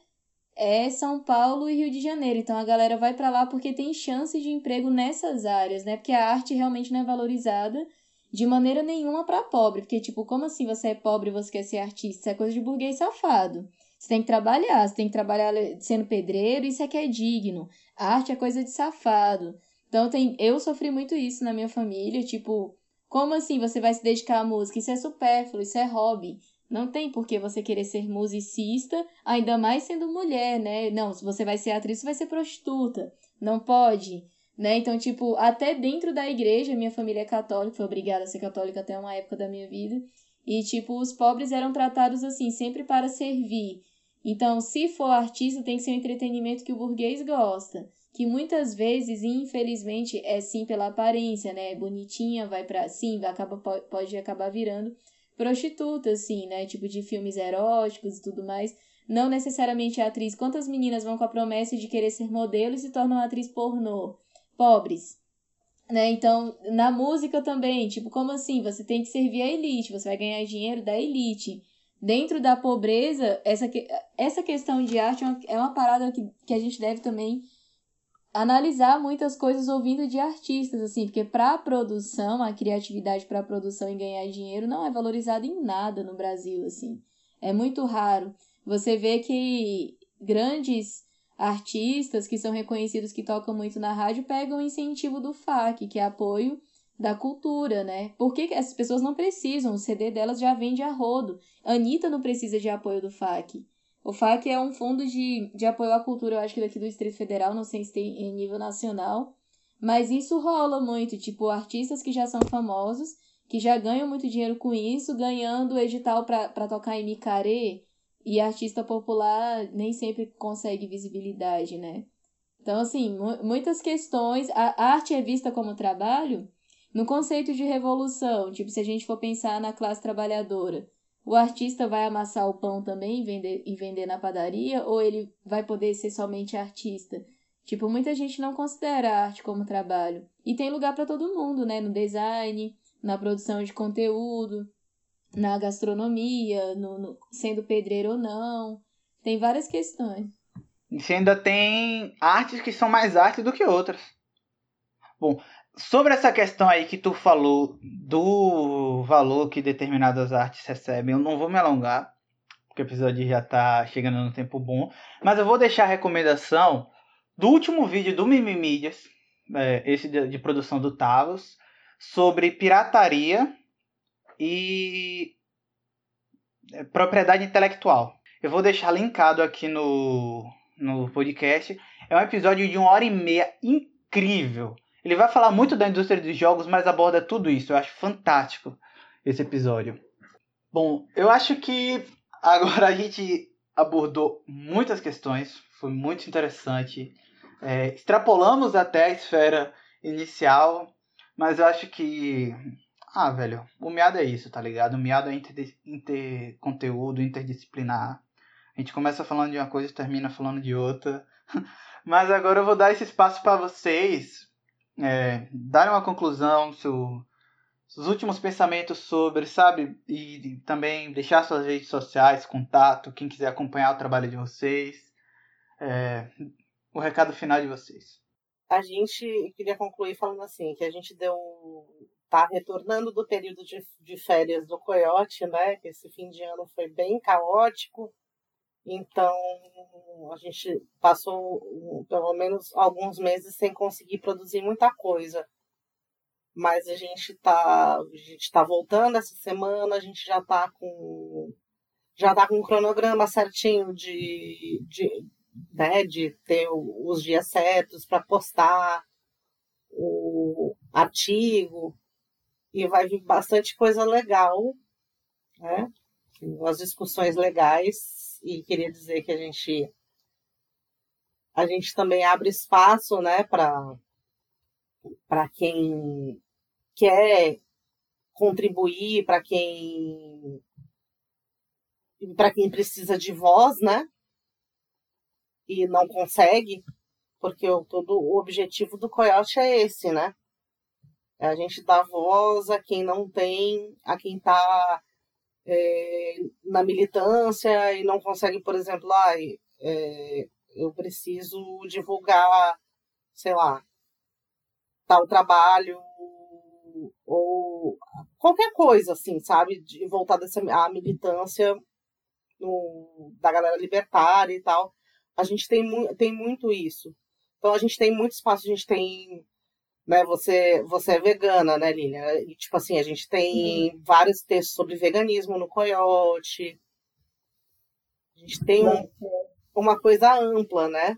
é São Paulo e Rio de Janeiro. Então a galera vai para lá porque tem chance de emprego nessas áreas, né? Porque a arte realmente não é valorizada de maneira nenhuma para pobre, porque tipo, como assim você é pobre e você quer ser artista? Isso é coisa de burguês safado. Você tem que trabalhar, você tem que trabalhar sendo pedreiro, isso é que é digno. A arte é coisa de safado. Então tem, eu sofri muito isso na minha família, tipo, como assim você vai se dedicar à música? Isso é supérfluo, isso é hobby. Não tem por que você querer ser musicista, ainda mais sendo mulher, né? Não, se você vai ser atriz, você vai ser prostituta. Não pode, né? Então, tipo, até dentro da igreja, minha família é católica, foi obrigada a ser católica até uma época da minha vida. E, tipo, os pobres eram tratados assim, sempre para servir. Então, se for artista, tem que ser um entretenimento que o burguês gosta que muitas vezes, infelizmente, é sim pela aparência, né? Bonitinha, vai para sim, acaba, pode acabar virando prostituta, assim, né? Tipo de filmes eróticos e tudo mais. Não necessariamente a atriz. Quantas meninas vão com a promessa de querer ser modelo e se tornam atriz pornô? Pobres. Né? Então, na música também, tipo, como assim? Você tem que servir a elite, você vai ganhar dinheiro da elite. Dentro da pobreza, essa, essa questão de arte é uma, é uma parada que, que a gente deve também analisar muitas coisas ouvindo de artistas, assim, porque para a produção, a criatividade para a produção e ganhar dinheiro não é valorizada em nada no Brasil, assim. É muito raro. Você vê que grandes artistas que são reconhecidos que tocam muito na rádio pegam o incentivo do FAC, que é apoio da cultura, né? Porque essas pessoas não precisam, o CD delas já vende a rodo. Anitta não precisa de apoio do FAC. O FAC é um fundo de, de apoio à cultura, eu acho que daqui do Distrito Federal, não sei se tem em nível nacional. Mas isso rola muito, tipo, artistas que já são famosos, que já ganham muito dinheiro com isso, ganhando edital para tocar em Micaré, e artista popular nem sempre consegue visibilidade, né? Então, assim, muitas questões. A arte é vista como trabalho no conceito de revolução. Tipo, se a gente for pensar na classe trabalhadora, o artista vai amassar o pão também e vender, e vender na padaria? Ou ele vai poder ser somente artista? Tipo, muita gente não considera a arte como trabalho. E tem lugar para todo mundo, né? No design, na produção de conteúdo, na gastronomia, no, no, sendo pedreiro ou não. Tem várias questões. E ainda tem artes que são mais artes do que outras. Bom, sobre essa questão aí que tu falou do valor que determinadas artes recebem, eu não vou me alongar, porque o episódio já tá chegando no tempo bom, mas eu vou deixar a recomendação do último vídeo do Mimimídias, é, esse de, de produção do Talos, sobre pirataria e é, propriedade intelectual. Eu vou deixar linkado aqui no, no podcast. É um episódio de uma hora e meia incrível ele vai falar muito da indústria dos jogos, mas aborda tudo isso. Eu acho fantástico esse episódio. Bom, eu acho que agora a gente abordou muitas questões, foi muito interessante. É, extrapolamos até a esfera inicial, mas eu acho que. Ah, velho, o miado é isso, tá ligado? O miado é inter, inter conteúdo, interdisciplinar. A gente começa falando de uma coisa e termina falando de outra. [laughs] Mas agora eu vou dar esse espaço para vocês é, dar uma conclusão, seu, seus últimos pensamentos sobre, sabe? E, e, também deixar suas redes sociais, contato, quem quiser acompanhar o trabalho de vocês. É, o recado final de vocês. A gente queria concluir falando assim, que a gente deu. tá retornando do período de, de férias do Coyote, né? Que esse fim de ano foi bem caótico então, a gente passou pelo menos alguns meses sem conseguir produzir muita coisa. Mas a gente está a gente tá voltando essa semana, a gente já está com já tá com um cronograma certinho de, de, né, de ter os dias certos para postar o artigo e vai vir bastante coisa legal, né? As discussões legais e queria dizer que a gente a gente também abre espaço, né, para para quem quer contribuir, para quem para quem precisa de voz, né? E não consegue, porque o, todo o objetivo do Coyote é esse, né? É a gente dar voz a quem não tem, a quem está é, na militância e não consegue, por exemplo, ah, é, eu preciso divulgar, sei lá, tal trabalho ou qualquer coisa, assim, sabe, de dessa a militância no, da galera libertária e tal. A gente tem, mu tem muito isso. Então a gente tem muito espaço, a gente tem né, você, você é vegana, né, Lília? E, tipo assim, a gente tem uhum. vários textos sobre veganismo no Coyote. A gente tem um, uma coisa ampla, né?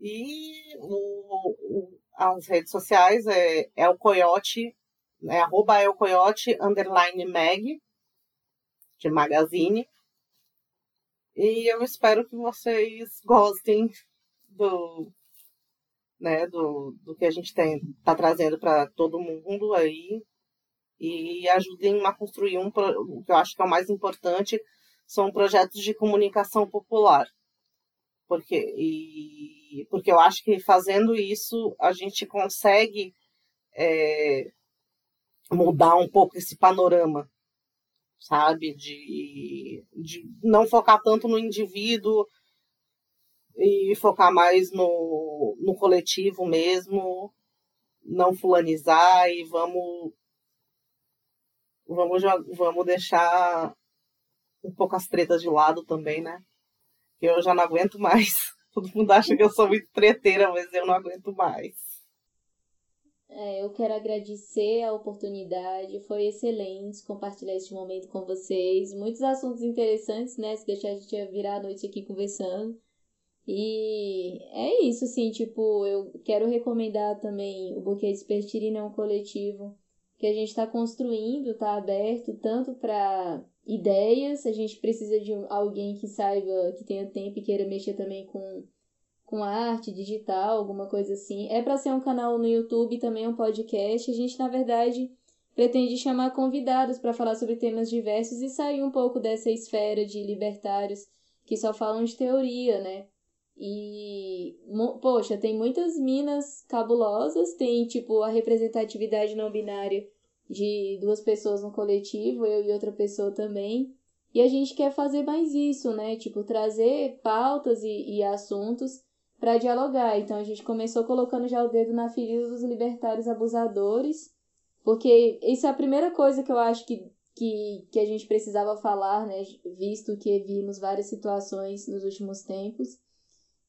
E o, o, as redes sociais é, é o Coyote, é arroba é o Coyote, underline mag, de magazine. E eu espero que vocês gostem do, né, do, do que a gente tem tá trazendo para todo mundo aí e ajudem a construir um o que eu acho que é o mais importante são projetos de comunicação popular porque E porque eu acho que fazendo isso a gente consegue é, mudar um pouco esse panorama, sabe? De, de não focar tanto no indivíduo e focar mais no, no coletivo mesmo, não fulanizar e vamos vamos vamos deixar um pouco as tretas de lado também, né? Eu já não aguento mais. [laughs] Todo mundo acha que eu sou muito treteira, mas eu não aguento mais. É, eu quero agradecer a oportunidade, foi excelente compartilhar este momento com vocês. Muitos assuntos interessantes, né? Se deixar a gente virar a noite aqui conversando. E é isso, assim, tipo, eu quero recomendar também o Buquê de Espertirina, é um coletivo que a gente está construindo, está aberto tanto para ideias, a gente precisa de alguém que saiba, que tenha tempo e queira mexer também com, com arte digital, alguma coisa assim. É para ser um canal no YouTube também um podcast. A gente, na verdade, pretende chamar convidados para falar sobre temas diversos e sair um pouco dessa esfera de libertários que só falam de teoria, né? E, poxa, tem muitas minas cabulosas, tem tipo a representatividade não binária de duas pessoas no coletivo, eu e outra pessoa também. E a gente quer fazer mais isso, né? Tipo, trazer pautas e, e assuntos para dialogar. Então a gente começou colocando já o dedo na ferida dos libertários abusadores, porque isso é a primeira coisa que eu acho que, que, que a gente precisava falar, né? Visto que vimos várias situações nos últimos tempos.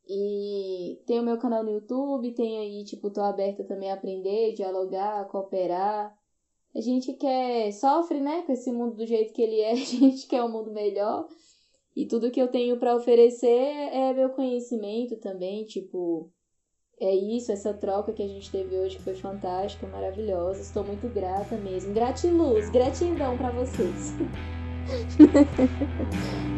E tem o meu canal no YouTube, tem aí, tipo, tô aberta também a aprender, dialogar, cooperar. A gente quer, sofre, né, com esse mundo do jeito que ele é, [laughs] a gente quer um mundo melhor. E tudo que eu tenho para oferecer é meu conhecimento também, tipo, é isso, essa troca que a gente teve hoje que foi fantástica, maravilhosa. Estou muito grata mesmo. Gratiluz, gratidão para vocês. [laughs]